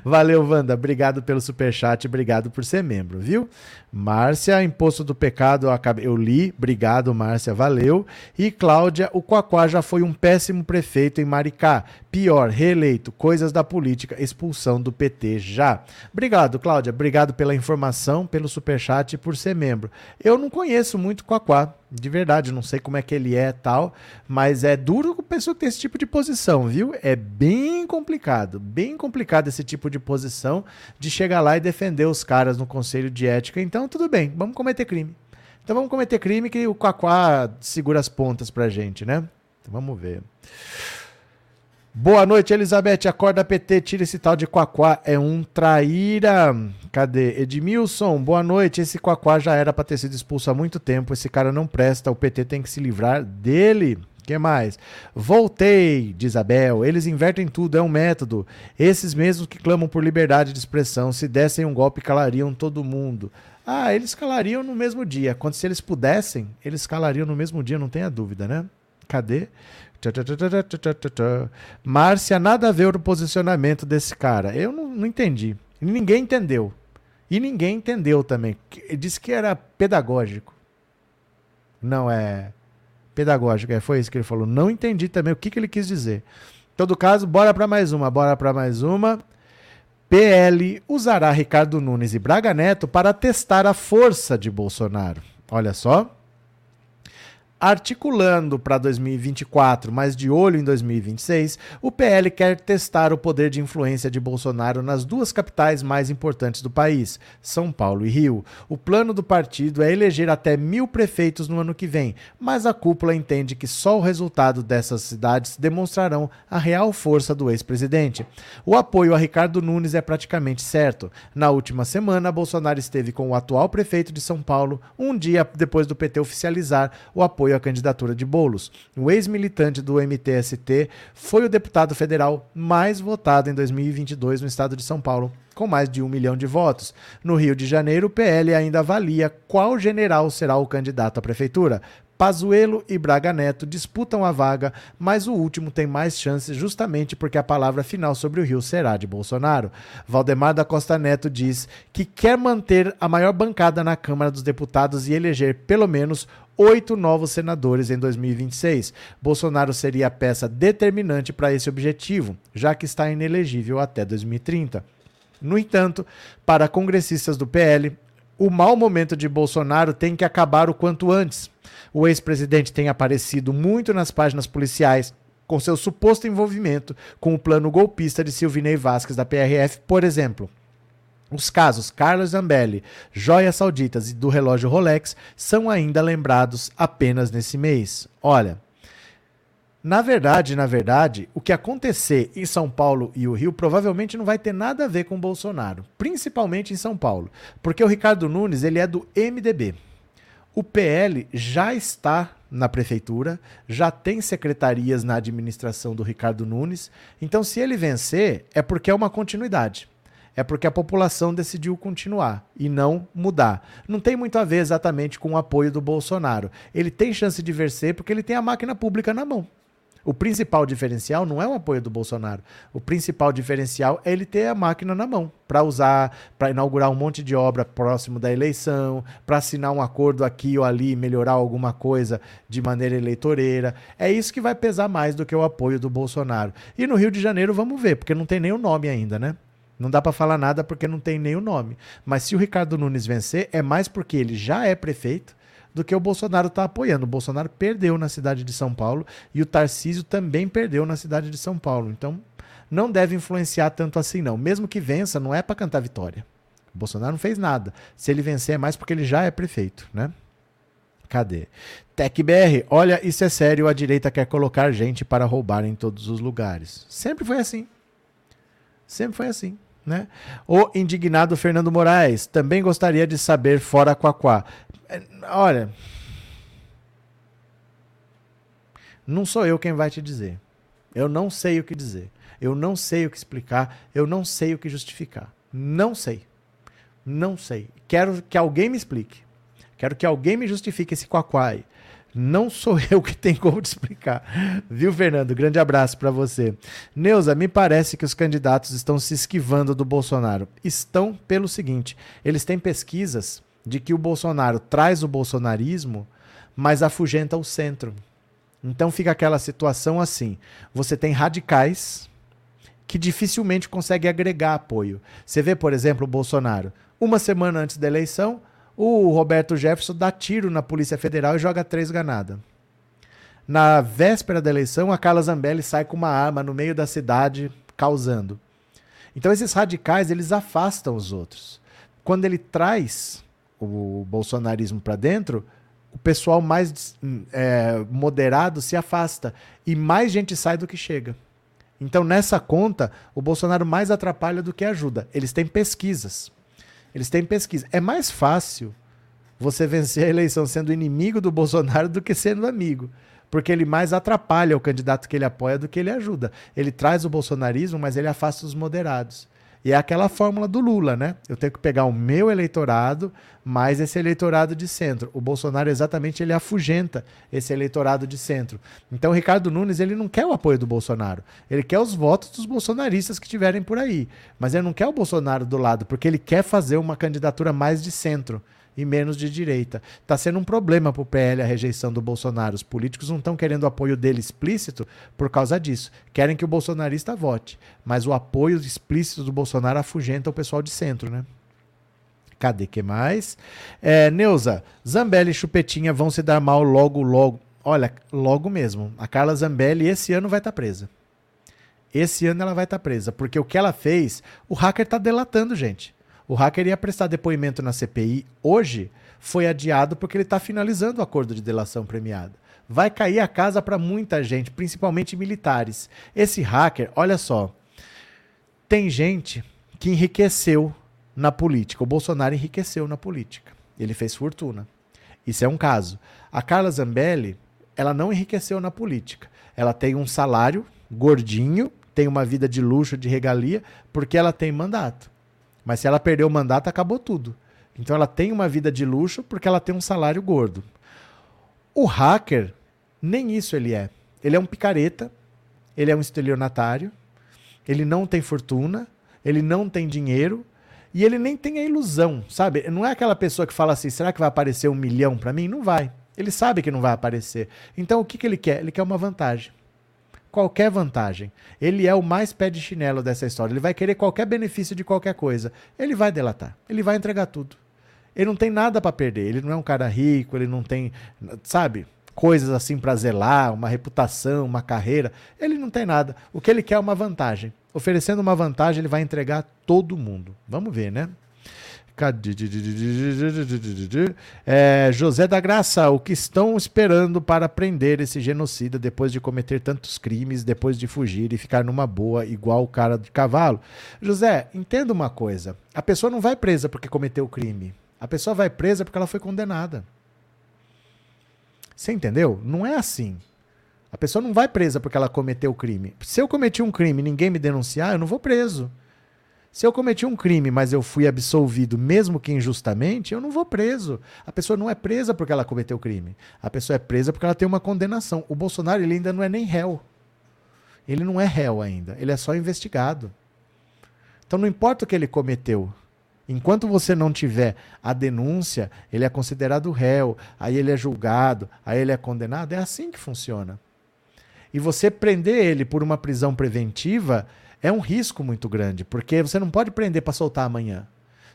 Valeu, Wanda. Obrigado pelo superchat, obrigado por ser membro, viu? Márcia, Imposto do Pecado, eu, li. Obrigado, Márcia, valeu. E Cláudia, o Quaquá já foi um péssimo prefeito em Maricá. Pior, reeleito, coisas da política, expulsão do PT já. Obrigado, Cláudia. Obrigado pela informação, pelo superchat e por ser membro. Eu não conheço muito Quaquá, de verdade, não sei como é que ele é tal, mas é duro com pessoa tem esse tipo de posição, viu? É bem complicado, bem complicado esse tipo de posição de chegar lá e defender os caras no conselho de ética. Então, tudo bem, vamos cometer crime. Então vamos cometer crime que o Quaquá segura as pontas pra gente, né? Então, vamos ver. Boa noite, Elizabeth. Acorda PT, tira esse tal de Quaquá. É um traíra. Cadê? Edmilson, boa noite. Esse Quaquá já era para ter sido expulso há muito tempo. Esse cara não presta. O PT tem que se livrar dele. que mais? Voltei, diz Abel. Eles invertem tudo, é um método. Esses mesmos que clamam por liberdade de expressão, se dessem um golpe, calariam todo mundo. Ah, eles calariam no mesmo dia. Quando se eles pudessem, eles calariam no mesmo dia, não tenha dúvida, né? Cadê? Márcia, nada a ver o posicionamento desse cara. Eu não, não entendi. Ninguém entendeu. E ninguém entendeu também. Disse que era pedagógico. Não é pedagógico, é, foi isso que ele falou. Não entendi também o que, que ele quis dizer. Em todo caso, bora para mais uma, bora para mais uma. PL usará Ricardo Nunes e Braga Neto para testar a força de Bolsonaro. Olha só articulando para 2024, mas de olho em 2026, o PL quer testar o poder de influência de Bolsonaro nas duas capitais mais importantes do país, São Paulo e Rio. O plano do partido é eleger até mil prefeitos no ano que vem, mas a cúpula entende que só o resultado dessas cidades demonstrarão a real força do ex-presidente. O apoio a Ricardo Nunes é praticamente certo. Na última semana, Bolsonaro esteve com o atual prefeito de São Paulo, um dia depois do PT oficializar o apoio apoio à candidatura de Bolos. O ex-militante do MTST foi o deputado federal mais votado em 2022 no estado de São Paulo, com mais de um milhão de votos. No Rio de Janeiro, o PL ainda avalia qual general será o candidato à prefeitura. Pazuello e Braga Neto disputam a vaga, mas o último tem mais chances justamente porque a palavra final sobre o Rio será de Bolsonaro. Valdemar da Costa Neto diz que quer manter a maior bancada na Câmara dos Deputados e eleger pelo menos oito novos senadores em 2026. Bolsonaro seria a peça determinante para esse objetivo, já que está inelegível até 2030. No entanto, para congressistas do PL, o mau momento de Bolsonaro tem que acabar o quanto antes. O ex-presidente tem aparecido muito nas páginas policiais com seu suposto envolvimento com o plano golpista de Silvinei Vasquez da PRF, por exemplo. Os casos Carlos Zambelli, Joias Sauditas e do relógio Rolex são ainda lembrados apenas nesse mês. Olha, na verdade, na verdade, o que acontecer em São Paulo e o Rio provavelmente não vai ter nada a ver com Bolsonaro, principalmente em São Paulo, porque o Ricardo Nunes ele é do MDB. O PL já está na prefeitura, já tem secretarias na administração do Ricardo Nunes. Então, se ele vencer, é porque é uma continuidade é porque a população decidiu continuar e não mudar. Não tem muito a ver exatamente com o apoio do Bolsonaro. Ele tem chance de vencer porque ele tem a máquina pública na mão. O principal diferencial não é o apoio do Bolsonaro. O principal diferencial é ele ter a máquina na mão para usar, para inaugurar um monte de obra próximo da eleição, para assinar um acordo aqui ou ali, melhorar alguma coisa de maneira eleitoreira. É isso que vai pesar mais do que o apoio do Bolsonaro. E no Rio de Janeiro vamos ver, porque não tem nem o nome ainda, né? Não dá para falar nada porque não tem nem o nome. Mas se o Ricardo Nunes vencer, é mais porque ele já é prefeito do que o Bolsonaro está apoiando. O Bolsonaro perdeu na cidade de São Paulo e o Tarcísio também perdeu na cidade de São Paulo. Então, não deve influenciar tanto assim, não. Mesmo que vença, não é para cantar vitória. O Bolsonaro não fez nada. Se ele vencer, é mais porque ele já é prefeito, né? Cadê? TecBR, olha, isso é sério, a direita quer colocar gente para roubar em todos os lugares. Sempre foi assim. Sempre foi assim. Né? O indignado Fernando Moraes também gostaria de saber fora Quaquá. É, olha, não sou eu quem vai te dizer. Eu não sei o que dizer. Eu não sei o que explicar. Eu não sei o que justificar. Não sei. Não sei. Quero que alguém me explique. Quero que alguém me justifique esse Quaquá aí. Não sou eu que tenho como te explicar. Viu, Fernando? Grande abraço para você. Neuza, me parece que os candidatos estão se esquivando do Bolsonaro. Estão pelo seguinte: eles têm pesquisas de que o Bolsonaro traz o bolsonarismo, mas afugenta o centro. Então fica aquela situação assim: você tem radicais que dificilmente conseguem agregar apoio. Você vê, por exemplo, o Bolsonaro, uma semana antes da eleição, o Roberto Jefferson dá tiro na Polícia Federal e joga três granadas. Na véspera da eleição, a Carla Zambelli sai com uma arma no meio da cidade, causando. Então esses radicais, eles afastam os outros. Quando ele traz o bolsonarismo para dentro, o pessoal mais é, moderado se afasta e mais gente sai do que chega. Então, nessa conta, o Bolsonaro mais atrapalha do que ajuda. Eles têm pesquisas. Eles têm pesquisa. É mais fácil você vencer a eleição sendo inimigo do Bolsonaro do que sendo amigo. Porque ele mais atrapalha o candidato que ele apoia do que ele ajuda. Ele traz o bolsonarismo, mas ele afasta os moderados. E é aquela fórmula do Lula, né? Eu tenho que pegar o meu eleitorado mais esse eleitorado de centro. O Bolsonaro exatamente ele afugenta esse eleitorado de centro. Então o Ricardo Nunes ele não quer o apoio do Bolsonaro. Ele quer os votos dos bolsonaristas que estiverem por aí. Mas ele não quer o Bolsonaro do lado, porque ele quer fazer uma candidatura mais de centro e menos de direita. Está sendo um problema para o PL a rejeição do Bolsonaro. Os políticos não estão querendo o apoio dele explícito por causa disso. Querem que o bolsonarista vote. Mas o apoio explícito do Bolsonaro afugenta o pessoal de centro, né? Cadê que mais? É, Neuza, Zambelli e Chupetinha vão se dar mal logo, logo. Olha, logo mesmo. A Carla Zambelli esse ano vai estar tá presa. Esse ano ela vai estar tá presa. Porque o que ela fez, o hacker está delatando, gente. O hacker ia prestar depoimento na CPI hoje, foi adiado porque ele está finalizando o acordo de delação premiada. Vai cair a casa para muita gente, principalmente militares. Esse hacker, olha só, tem gente que enriqueceu na política. O Bolsonaro enriqueceu na política. Ele fez fortuna. Isso é um caso. A Carla Zambelli, ela não enriqueceu na política. Ela tem um salário gordinho, tem uma vida de luxo, de regalia, porque ela tem mandato. Mas se ela perder o mandato, acabou tudo. Então ela tem uma vida de luxo porque ela tem um salário gordo. O hacker, nem isso ele é. Ele é um picareta, ele é um estelionatário, ele não tem fortuna, ele não tem dinheiro e ele nem tem a ilusão, sabe? Não é aquela pessoa que fala assim: será que vai aparecer um milhão para mim? Não vai. Ele sabe que não vai aparecer. Então o que, que ele quer? Ele quer uma vantagem qualquer vantagem. Ele é o mais pé de chinelo dessa história. Ele vai querer qualquer benefício de qualquer coisa. Ele vai delatar. Ele vai entregar tudo. Ele não tem nada para perder. Ele não é um cara rico, ele não tem, sabe, coisas assim para zelar, uma reputação, uma carreira. Ele não tem nada. O que ele quer é uma vantagem. Oferecendo uma vantagem, ele vai entregar todo mundo. Vamos ver, né? É, José da Graça, o que estão esperando para prender esse genocida depois de cometer tantos crimes, depois de fugir e ficar numa boa, igual o cara de cavalo? José, entenda uma coisa: a pessoa não vai presa porque cometeu o crime. A pessoa vai presa porque ela foi condenada. Você entendeu? Não é assim. A pessoa não vai presa porque ela cometeu o crime. Se eu cometi um crime e ninguém me denunciar, eu não vou preso. Se eu cometi um crime, mas eu fui absolvido, mesmo que injustamente, eu não vou preso. A pessoa não é presa porque ela cometeu crime. A pessoa é presa porque ela tem uma condenação. O Bolsonaro ele ainda não é nem réu. Ele não é réu ainda. Ele é só investigado. Então não importa o que ele cometeu. Enquanto você não tiver a denúncia, ele é considerado réu, aí ele é julgado, aí ele é condenado. É assim que funciona. E você prender ele por uma prisão preventiva é um risco muito grande, porque você não pode prender para soltar amanhã.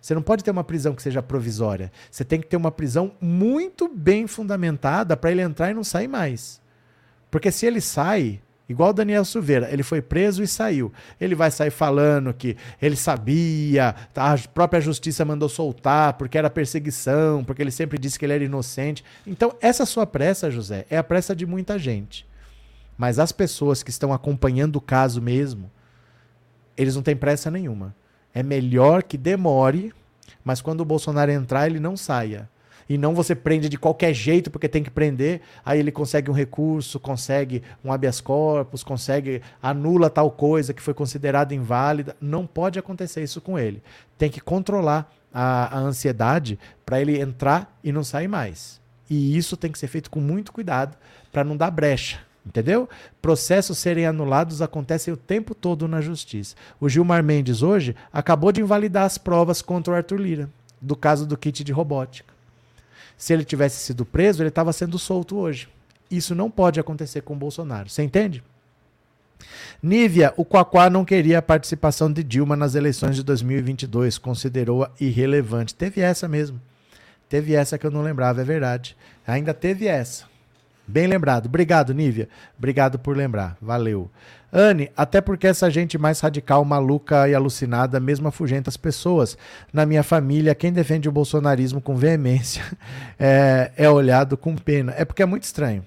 Você não pode ter uma prisão que seja provisória. Você tem que ter uma prisão muito bem fundamentada para ele entrar e não sair mais. Porque se ele sai, igual o Daniel Silveira, ele foi preso e saiu. Ele vai sair falando que ele sabia, a própria justiça mandou soltar porque era perseguição, porque ele sempre disse que ele era inocente. Então, essa sua pressa, José, é a pressa de muita gente. Mas as pessoas que estão acompanhando o caso mesmo, eles não têm pressa nenhuma. É melhor que demore, mas quando o Bolsonaro entrar, ele não saia. E não você prende de qualquer jeito porque tem que prender, aí ele consegue um recurso, consegue um habeas corpus, consegue anula tal coisa que foi considerada inválida. Não pode acontecer isso com ele. Tem que controlar a, a ansiedade para ele entrar e não sair mais. E isso tem que ser feito com muito cuidado para não dar brecha. Entendeu? Processos serem anulados acontecem o tempo todo na justiça. O Gilmar Mendes hoje acabou de invalidar as provas contra o Arthur Lira, do caso do kit de robótica. Se ele tivesse sido preso, ele estava sendo solto hoje. Isso não pode acontecer com o Bolsonaro. Você entende? Nívia, o Quaquá não queria a participação de Dilma nas eleições de 2022, considerou-a irrelevante. Teve essa mesmo. Teve essa que eu não lembrava, é verdade. Ainda teve essa. Bem lembrado. Obrigado, Nívia. Obrigado por lembrar. Valeu. Anne, até porque essa gente mais radical, maluca e alucinada mesmo afugenta as pessoas. Na minha família, quem defende o bolsonarismo com veemência é, é olhado com pena. É porque é muito estranho.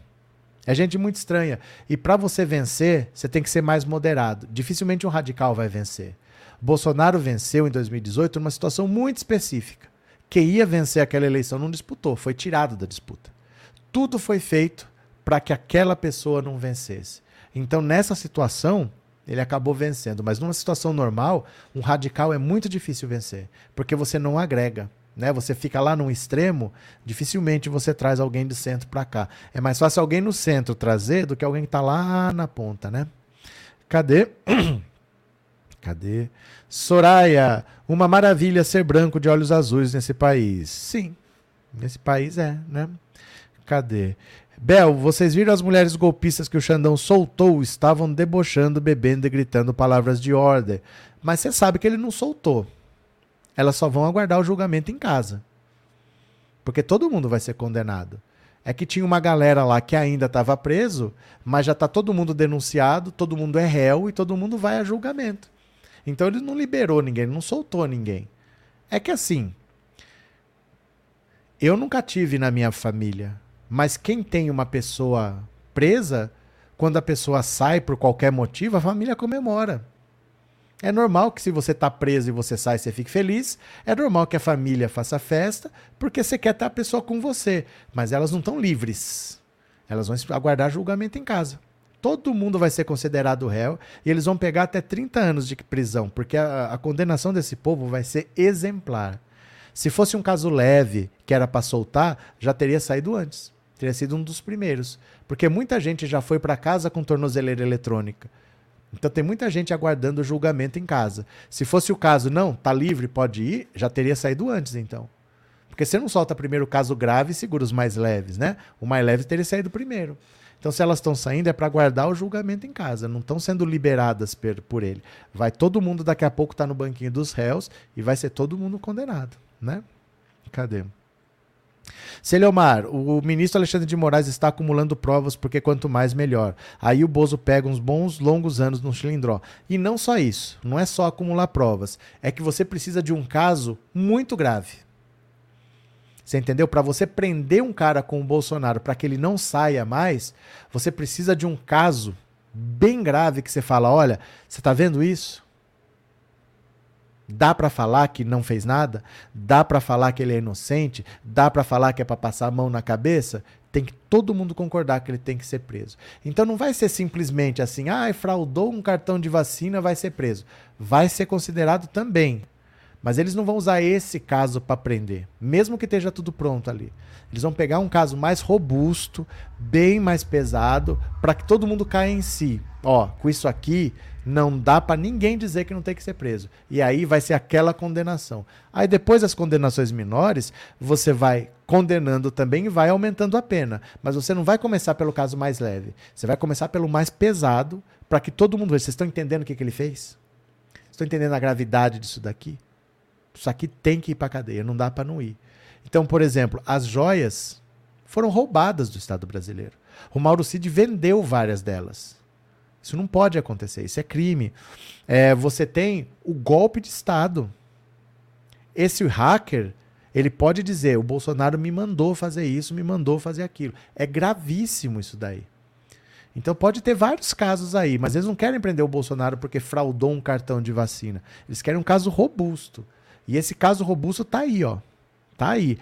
É gente muito estranha. E para você vencer, você tem que ser mais moderado. Dificilmente um radical vai vencer. Bolsonaro venceu em 2018 numa situação muito específica. Quem ia vencer aquela eleição não disputou, foi tirado da disputa. Tudo foi feito para que aquela pessoa não vencesse. Então, nessa situação, ele acabou vencendo. Mas numa situação normal, um radical é muito difícil vencer, porque você não agrega né? Você fica lá num extremo, dificilmente você traz alguém de centro para cá. É mais fácil alguém no centro trazer do que alguém que está lá na ponta, né? Cadê? Cadê? Soraya, uma maravilha ser branco de olhos azuis nesse país. Sim, nesse país é, né? Cadê? Bel, vocês viram as mulheres golpistas que o Xandão soltou? Estavam debochando, bebendo e gritando palavras de ordem. Mas você sabe que ele não soltou elas só vão aguardar o julgamento em casa. Porque todo mundo vai ser condenado. É que tinha uma galera lá que ainda estava preso, mas já está todo mundo denunciado, todo mundo é réu e todo mundo vai a julgamento. Então ele não liberou ninguém, não soltou ninguém. É que assim, eu nunca tive na minha família, mas quem tem uma pessoa presa, quando a pessoa sai por qualquer motivo, a família comemora. É normal que se você está preso e você sai, você fique feliz. É normal que a família faça festa, porque você quer ter a pessoa com você. Mas elas não estão livres. Elas vão aguardar julgamento em casa. Todo mundo vai ser considerado réu e eles vão pegar até 30 anos de prisão, porque a, a condenação desse povo vai ser exemplar. Se fosse um caso leve, que era para soltar, já teria saído antes. Teria sido um dos primeiros. Porque muita gente já foi para casa com tornozeleira eletrônica. Então tem muita gente aguardando o julgamento em casa. Se fosse o caso, não, tá livre, pode ir, já teria saído antes então. Porque você não solta primeiro o caso grave e segura os mais leves, né? O mais leve teria saído primeiro. Então, se elas estão saindo, é para guardar o julgamento em casa, não estão sendo liberadas per, por ele. Vai todo mundo daqui a pouco estar tá no banquinho dos réus e vai ser todo mundo condenado, né? Cadê? Celiomar, o ministro Alexandre de Moraes está acumulando provas porque quanto mais melhor. Aí o Bozo pega uns bons longos anos no cilindró. E não só isso, não é só acumular provas, é que você precisa de um caso muito grave. Você entendeu? Para você prender um cara com o Bolsonaro para que ele não saia mais, você precisa de um caso bem grave que você fala, olha, você está vendo isso? Dá para falar que não fez nada? Dá para falar que ele é inocente? Dá para falar que é para passar a mão na cabeça? Tem que todo mundo concordar que ele tem que ser preso. Então não vai ser simplesmente assim, ah, fraudou um cartão de vacina, vai ser preso. Vai ser considerado também. Mas eles não vão usar esse caso para prender, mesmo que esteja tudo pronto ali. Eles vão pegar um caso mais robusto, bem mais pesado, para que todo mundo caia em si. Ó, com isso aqui, não dá para ninguém dizer que não tem que ser preso. E aí vai ser aquela condenação. Aí depois das condenações menores, você vai condenando também e vai aumentando a pena. Mas você não vai começar pelo caso mais leve. Você vai começar pelo mais pesado para que todo mundo veja. Vocês estão entendendo o que, que ele fez? Estão entendendo a gravidade disso daqui? Isso aqui tem que ir para cadeia, não dá para não ir. Então, por exemplo, as joias foram roubadas do Estado brasileiro. O Mauro Cid vendeu várias delas. Isso não pode acontecer, isso é crime. É, você tem o golpe de Estado. Esse hacker, ele pode dizer: o Bolsonaro me mandou fazer isso, me mandou fazer aquilo. É gravíssimo isso daí. Então pode ter vários casos aí, mas eles não querem prender o Bolsonaro porque fraudou um cartão de vacina. Eles querem um caso robusto. E esse caso robusto tá aí, ó. Tá aí.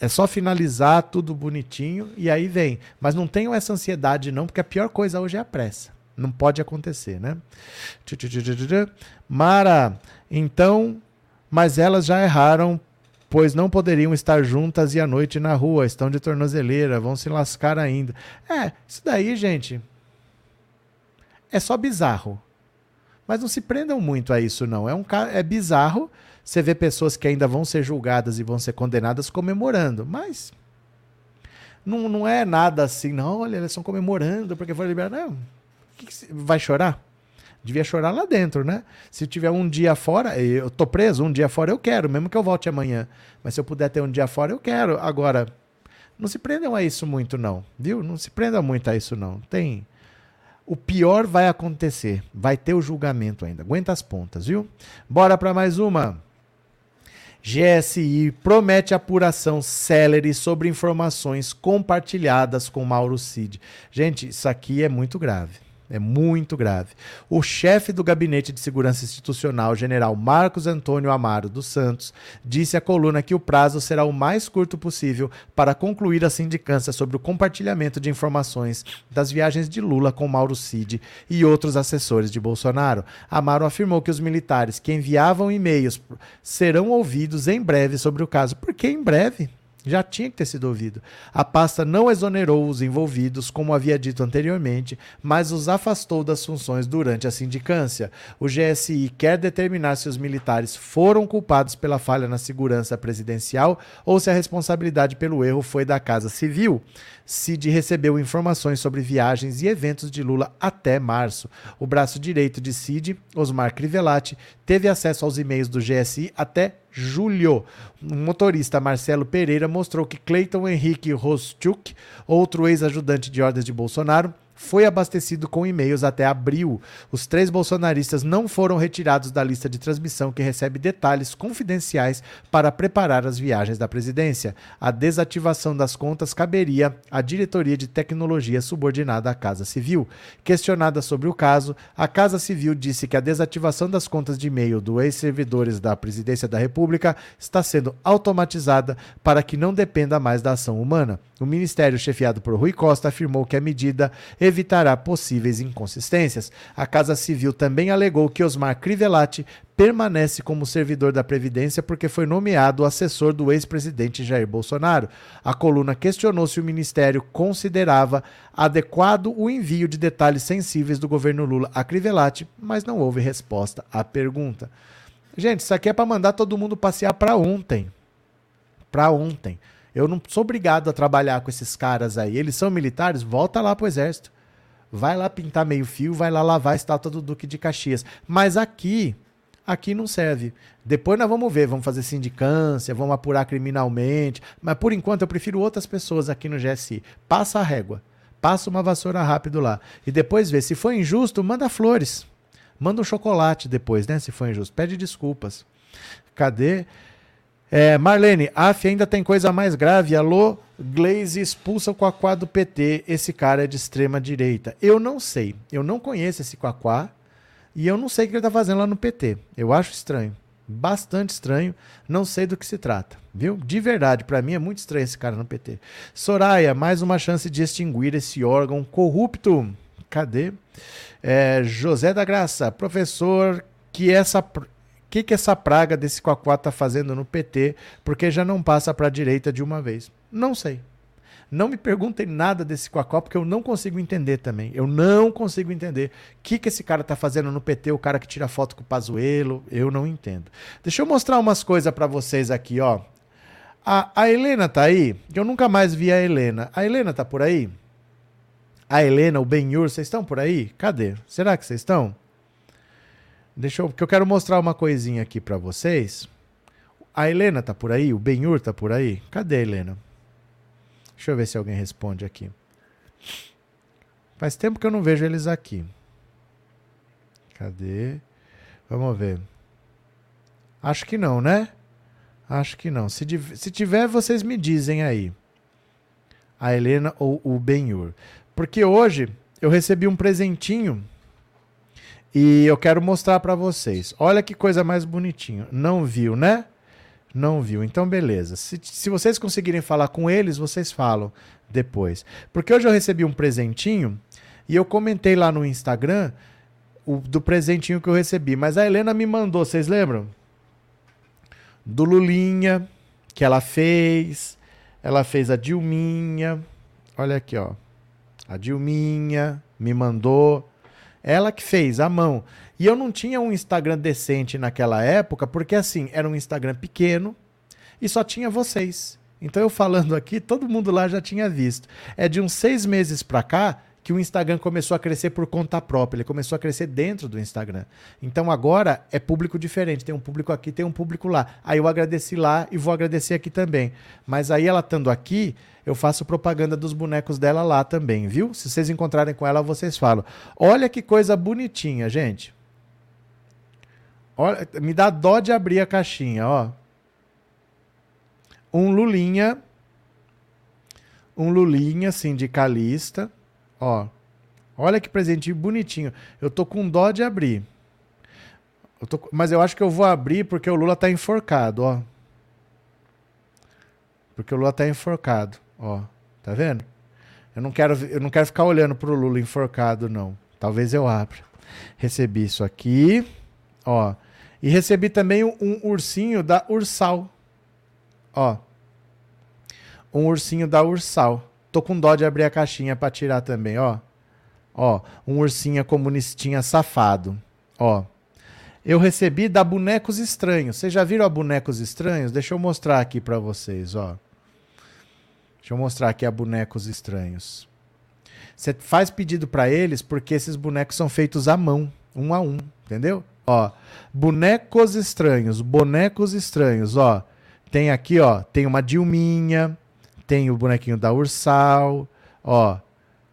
É só finalizar tudo bonitinho e aí vem. Mas não tenham essa ansiedade, não, porque a pior coisa hoje é a pressa. Não pode acontecer, né? Mara, então, mas elas já erraram pois não poderiam estar juntas e à noite na rua, estão de tornozeleira, vão se lascar ainda. É, isso daí, gente, é só bizarro. Mas não se prendam muito a isso, não. É, um, é bizarro você ver pessoas que ainda vão ser julgadas e vão ser condenadas comemorando. Mas não, não é nada assim, não. Olha, eles estão comemorando porque foram liberados. Não. Que que vai chorar? Devia chorar lá dentro, né? Se tiver um dia fora, eu tô preso, um dia fora eu quero, mesmo que eu volte amanhã. Mas se eu puder ter um dia fora, eu quero. Agora, não se prendam a isso muito, não, viu? Não se prendam muito a isso, não. Tem. O pior vai acontecer. Vai ter o julgamento ainda. Aguenta as pontas, viu? Bora para mais uma. GSI promete apuração célere sobre informações compartilhadas com Mauro Cid. Gente, isso aqui é muito grave. É muito grave. O chefe do Gabinete de Segurança Institucional, general Marcos Antônio Amaro dos Santos, disse à coluna que o prazo será o mais curto possível para concluir a sindicância sobre o compartilhamento de informações das viagens de Lula com Mauro Cid e outros assessores de Bolsonaro. Amaro afirmou que os militares que enviavam e-mails serão ouvidos em breve sobre o caso. Por que em breve? Já tinha que ter sido ouvido. A pasta não exonerou os envolvidos, como havia dito anteriormente, mas os afastou das funções durante a sindicância. O GSI quer determinar se os militares foram culpados pela falha na segurança presidencial ou se a responsabilidade pelo erro foi da Casa Civil. Cid recebeu informações sobre viagens e eventos de Lula até março. O braço direito de Cid, Osmar Crivellati, teve acesso aos e-mails do GSI até julho. O motorista Marcelo Pereira mostrou que Cleiton Henrique Roschuk, outro ex-ajudante de ordens de Bolsonaro, foi abastecido com e-mails até abril. Os três bolsonaristas não foram retirados da lista de transmissão que recebe detalhes confidenciais para preparar as viagens da presidência. A desativação das contas caberia à diretoria de tecnologia subordinada à Casa Civil. Questionada sobre o caso, a Casa Civil disse que a desativação das contas de e-mail dos ex-servidores da Presidência da República está sendo automatizada para que não dependa mais da ação humana. O ministério, chefiado por Rui Costa, afirmou que a medida evitará possíveis inconsistências. A Casa Civil também alegou que Osmar Crivellati permanece como servidor da Previdência porque foi nomeado assessor do ex-presidente Jair Bolsonaro. A coluna questionou se o ministério considerava adequado o envio de detalhes sensíveis do governo Lula a Crivellati, mas não houve resposta à pergunta. Gente, isso aqui é para mandar todo mundo passear para ontem. Para ontem. Eu não sou obrigado a trabalhar com esses caras aí. Eles são militares, volta lá pro exército. Vai lá pintar meio fio, vai lá lavar a estátua do Duque de Caxias. Mas aqui, aqui não serve. Depois nós vamos ver, vamos fazer sindicância, vamos apurar criminalmente. Mas por enquanto eu prefiro outras pessoas aqui no GSI. Passa a régua. Passa uma vassoura rápido lá. E depois vê. Se for injusto, manda flores. Manda um chocolate depois, né? Se for injusto. Pede desculpas. Cadê? É, Marlene, AF ainda tem coisa mais grave. Alô, Glaze expulsa o Quaquá do PT. Esse cara é de extrema direita. Eu não sei. Eu não conheço esse Quaquá. E eu não sei o que ele está fazendo lá no PT. Eu acho estranho. Bastante estranho. Não sei do que se trata. Viu? De verdade, para mim é muito estranho esse cara no PT. Soraya, mais uma chance de extinguir esse órgão corrupto. Cadê? É, José da Graça, professor, que essa que, que essa praga desse Quaquá está fazendo no PT, porque já não passa para a direita de uma vez? Não sei. Não me perguntem nada desse Quaquá, porque eu não consigo entender também. Eu não consigo entender o que, que esse cara está fazendo no PT, o cara que tira foto com o Pazuelo, eu não entendo. Deixa eu mostrar umas coisas para vocês aqui, ó. A, a Helena tá aí? Eu nunca mais vi a Helena. A Helena tá por aí? A Helena, o Benhur, vocês estão por aí? Cadê? Será que vocês estão? Deixa eu, porque eu quero mostrar uma coisinha aqui para vocês. A Helena tá por aí? O Benhur tá por aí? Cadê a Helena? Deixa eu ver se alguém responde aqui. Faz tempo que eu não vejo eles aqui. Cadê? Vamos ver. Acho que não, né? Acho que não. Se, se tiver, vocês me dizem aí. A Helena ou o Benhur. Porque hoje eu recebi um presentinho e eu quero mostrar para vocês. Olha que coisa mais bonitinha. Não viu, né? Não viu. Então, beleza. Se, se vocês conseguirem falar com eles, vocês falam depois. Porque hoje eu recebi um presentinho e eu comentei lá no Instagram o, do presentinho que eu recebi. Mas a Helena me mandou, vocês lembram? Do Lulinha, que ela fez. Ela fez a Dilminha. Olha aqui, ó. A Dilminha me mandou. Ela que fez, a mão. E eu não tinha um Instagram decente naquela época, porque assim, era um Instagram pequeno e só tinha vocês. Então eu falando aqui, todo mundo lá já tinha visto. É de uns seis meses pra cá que o Instagram começou a crescer por conta própria, ele começou a crescer dentro do Instagram. Então agora é público diferente, tem um público aqui, tem um público lá. Aí eu agradeci lá e vou agradecer aqui também. Mas aí ela estando aqui, eu faço propaganda dos bonecos dela lá também, viu? Se vocês encontrarem com ela, vocês falam. Olha que coisa bonitinha, gente. Olha, me dá dó de abrir a caixinha, ó. Um lulinha. Um lulinha sindicalista. Ó. Olha que presentinho bonitinho. Eu tô com dó de abrir. Eu tô, mas eu acho que eu vou abrir porque o Lula tá enforcado, ó. Porque o Lula tá enforcado, ó. Tá vendo? Eu não quero, eu não quero ficar olhando pro Lula enforcado, não. Talvez eu abra. Recebi isso aqui, ó. E recebi também um, ursinho da Ursal. Ó. Um ursinho da Ursal. Tô com dó de abrir a caixinha para tirar também, ó. Ó, um ursinho comunistinha safado. Ó. Eu recebi da Bonecos Estranhos. Vocês já viram a Bonecos Estranhos? Deixa eu mostrar aqui para vocês, ó. Deixa eu mostrar aqui a Bonecos Estranhos. Você faz pedido para eles porque esses bonecos são feitos à mão, um a um, entendeu? Ó, bonecos estranhos, bonecos estranhos, ó. Tem aqui, ó, tem uma Dilminha, tem o bonequinho da Ursal, ó.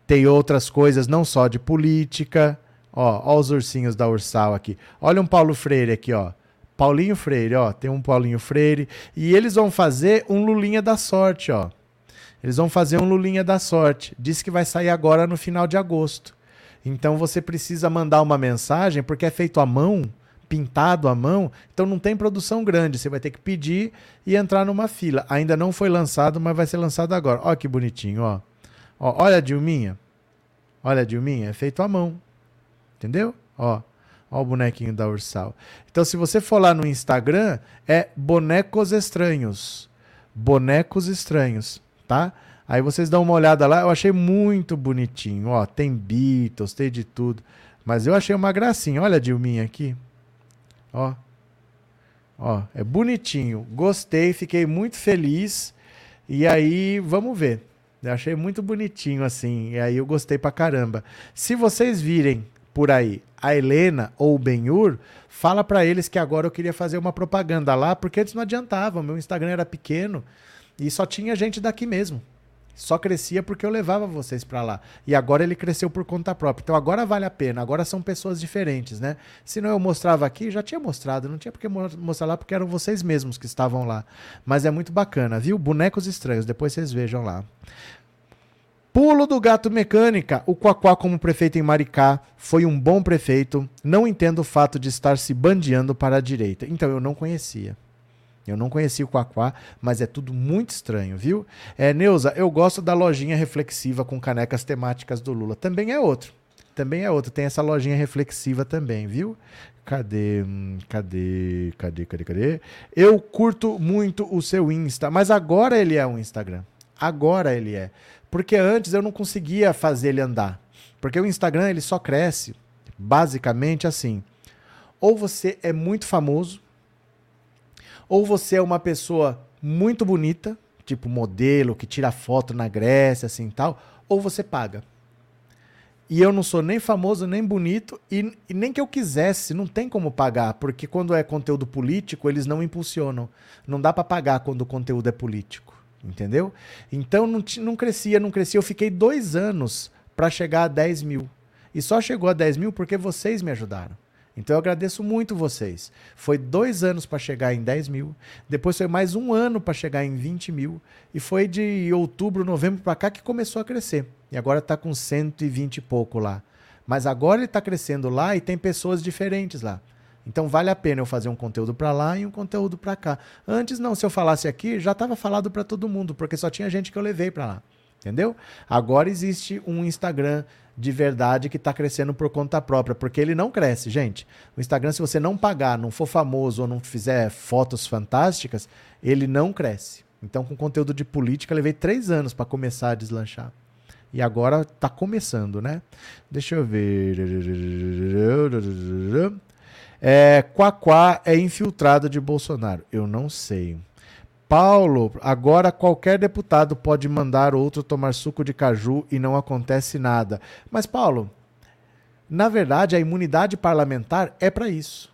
Tem outras coisas, não só de política. Ó, ó os ursinhos da Ursal aqui. Olha um Paulo Freire aqui, ó. Paulinho Freire, ó. Tem um Paulinho Freire. E eles vão fazer um Lulinha da Sorte, ó. Eles vão fazer um Lulinha da Sorte. Diz que vai sair agora no final de agosto. Então você precisa mandar uma mensagem, porque é feito à mão, pintado à mão, então não tem produção grande. Você vai ter que pedir e entrar numa fila. Ainda não foi lançado, mas vai ser lançado agora. Olha que bonitinho, ó. ó olha a Dilminha. Olha a Dilminha, é feito à mão. Entendeu? Ó. Ó o bonequinho da Ursal. Então, se você for lá no Instagram, é Bonecos Estranhos. Bonecos Estranhos, tá? Aí vocês dão uma olhada lá, eu achei muito bonitinho. Ó, tem Beatles, tem de tudo. Mas eu achei uma gracinha. Olha a Dilminha aqui. Ó. Ó, é bonitinho. Gostei, fiquei muito feliz. E aí, vamos ver. Eu achei muito bonitinho assim. E aí eu gostei pra caramba. Se vocês virem por aí a Helena ou o Benhur, fala para eles que agora eu queria fazer uma propaganda lá, porque antes não adiantava. Meu Instagram era pequeno e só tinha gente daqui mesmo. Só crescia porque eu levava vocês para lá. E agora ele cresceu por conta própria. Então agora vale a pena. Agora são pessoas diferentes, né? Se não eu mostrava aqui, já tinha mostrado. Não tinha porque mostrar lá porque eram vocês mesmos que estavam lá. Mas é muito bacana, viu? Bonecos estranhos. Depois vocês vejam lá. Pulo do gato mecânica. O Quaquá como prefeito em Maricá foi um bom prefeito. Não entendo o fato de estar se bandeando para a direita. Então eu não conhecia. Eu não conheci o Quaquá, mas é tudo muito estranho, viu? É, Neuza, eu gosto da lojinha reflexiva com canecas temáticas do Lula. Também é outro. Também é outro. Tem essa lojinha reflexiva também, viu? Cadê? Hum, cadê? Cadê? Cadê? Cadê? Eu curto muito o seu Insta, mas agora ele é um Instagram. Agora ele é. Porque antes eu não conseguia fazer ele andar. Porque o Instagram ele só cresce basicamente assim. Ou você é muito famoso, ou você é uma pessoa muito bonita, tipo modelo, que tira foto na Grécia, assim tal, ou você paga. E eu não sou nem famoso, nem bonito, e, e, nem que eu quisesse, não tem como pagar, porque quando é conteúdo político, eles não impulsionam. Não dá para pagar quando o conteúdo é político, entendeu? Então não, não crescia, não crescia. Eu fiquei dois anos para chegar a 10 mil. E só chegou a 10 mil porque vocês me ajudaram. Então eu agradeço muito vocês. Foi dois anos para chegar em 10 mil, depois foi mais um ano para chegar em 20 mil, e foi de outubro, novembro para cá que começou a crescer. E agora está com 120 e pouco lá. Mas agora ele está crescendo lá e tem pessoas diferentes lá. Então vale a pena eu fazer um conteúdo para lá e um conteúdo para cá. Antes não, se eu falasse aqui, já estava falado para todo mundo, porque só tinha gente que eu levei para lá. Entendeu? Agora existe um Instagram de verdade que está crescendo por conta própria, porque ele não cresce, gente. O Instagram, se você não pagar, não for famoso ou não fizer fotos fantásticas, ele não cresce. Então, com conteúdo de política, levei três anos para começar a deslanchar. E agora está começando, né? Deixa eu ver. É, Quaquá é infiltrado de Bolsonaro. Eu não sei. Paulo, agora qualquer deputado pode mandar outro tomar suco de caju e não acontece nada. Mas, Paulo, na verdade, a imunidade parlamentar é para isso.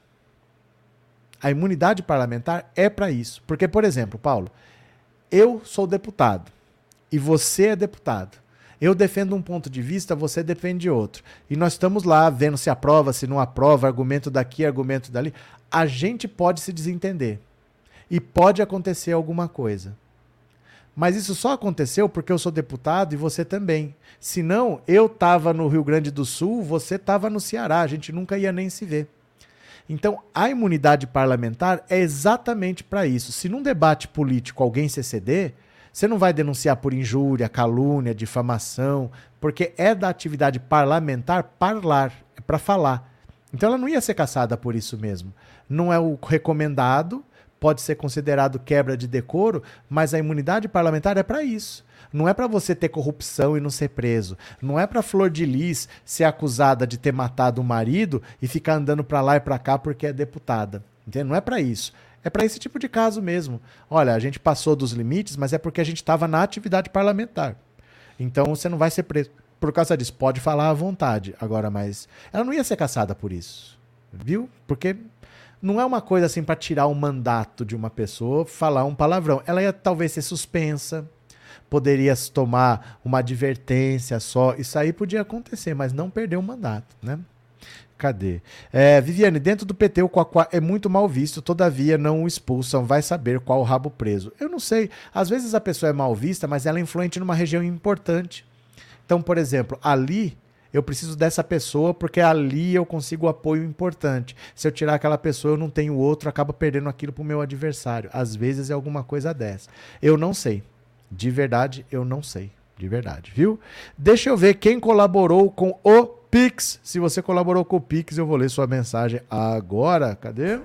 A imunidade parlamentar é para isso. Porque, por exemplo, Paulo, eu sou deputado e você é deputado. Eu defendo um ponto de vista, você defende outro. E nós estamos lá vendo se aprova, se não aprova, argumento daqui, argumento dali. A gente pode se desentender e pode acontecer alguma coisa. Mas isso só aconteceu porque eu sou deputado e você também. Senão, eu estava no Rio Grande do Sul, você estava no Ceará, a gente nunca ia nem se ver. Então, a imunidade parlamentar é exatamente para isso. Se num debate político alguém se exceder, você não vai denunciar por injúria, calúnia, difamação, porque é da atividade parlamentar parlar, é para falar. Então ela não ia ser caçada por isso mesmo. Não é o recomendado, pode ser considerado quebra de decoro, mas a imunidade parlamentar é para isso. Não é para você ter corrupção e não ser preso. Não é para Flor de Lis ser acusada de ter matado o marido e ficar andando para lá e para cá porque é deputada. Entende? Não é para isso. É para esse tipo de caso mesmo. Olha, a gente passou dos limites, mas é porque a gente estava na atividade parlamentar. Então você não vai ser preso por causa disso. Pode falar à vontade. Agora, mas ela não ia ser caçada por isso. Viu? Porque não é uma coisa assim para tirar o mandato de uma pessoa, falar um palavrão. Ela ia talvez ser suspensa, poderia tomar uma advertência só. Isso aí podia acontecer, mas não perder o mandato, né? Cadê? É, Viviane, dentro do PT o Quaquá é muito mal visto, todavia não o expulsam, vai saber qual o rabo preso. Eu não sei, às vezes a pessoa é mal vista, mas ela é influente numa região importante. Então, por exemplo, ali eu preciso dessa pessoa porque ali eu consigo o apoio importante. Se eu tirar aquela pessoa, eu não tenho outro, acaba perdendo aquilo para o meu adversário. Às vezes é alguma coisa dessa. Eu não sei. De verdade, eu não sei. De verdade, viu? Deixa eu ver quem colaborou com o Pix. Se você colaborou com o Pix, eu vou ler sua mensagem agora. Cadê?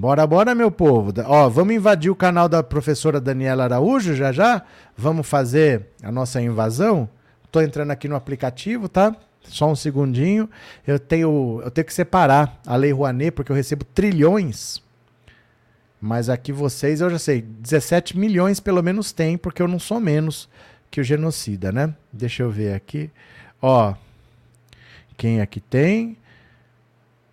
Bora, bora, meu povo. Ó, vamos invadir o canal da professora Daniela Araújo já já? Vamos fazer a nossa invasão? Tô entrando aqui no aplicativo, tá? Só um segundinho. Eu tenho, eu tenho que separar a Lei Rouanet, porque eu recebo trilhões. Mas aqui vocês, eu já sei, 17 milhões pelo menos tem, porque eu não sou menos que o genocida, né? Deixa eu ver aqui. Ó, quem aqui tem?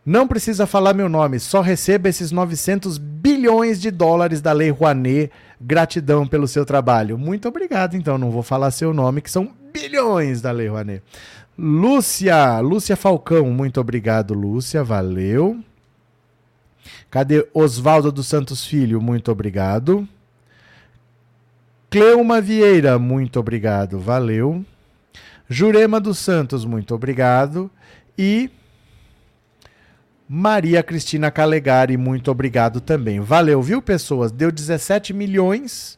Não precisa falar meu nome, só receba esses 900 bilhões de dólares da Lei Rouanet. Gratidão pelo seu trabalho. Muito obrigado, então. Não vou falar seu nome, que são bilhões da Lei Rouanet. Lúcia, Lúcia Falcão, muito obrigado, Lúcia, valeu. Cadê Oswaldo dos Santos Filho? Muito obrigado. Cleuma Vieira, muito obrigado, valeu. Jurema dos Santos, muito obrigado. E Maria Cristina Calegari, muito obrigado também. Valeu, viu, pessoas? Deu 17 milhões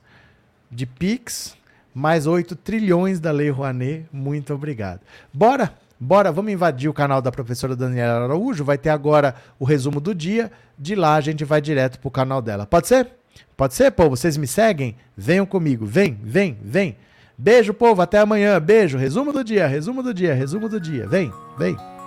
de Pix, mais 8 trilhões da Lei Rouanet. Muito obrigado. Bora? Bora, vamos invadir o canal da professora Daniela Araújo. Vai ter agora o resumo do dia. De lá a gente vai direto pro canal dela. Pode ser? Pode ser, povo? Vocês me seguem? Venham comigo. Vem, vem, vem. Beijo, povo. Até amanhã. Beijo. Resumo do dia, resumo do dia, resumo do dia. Vem, vem.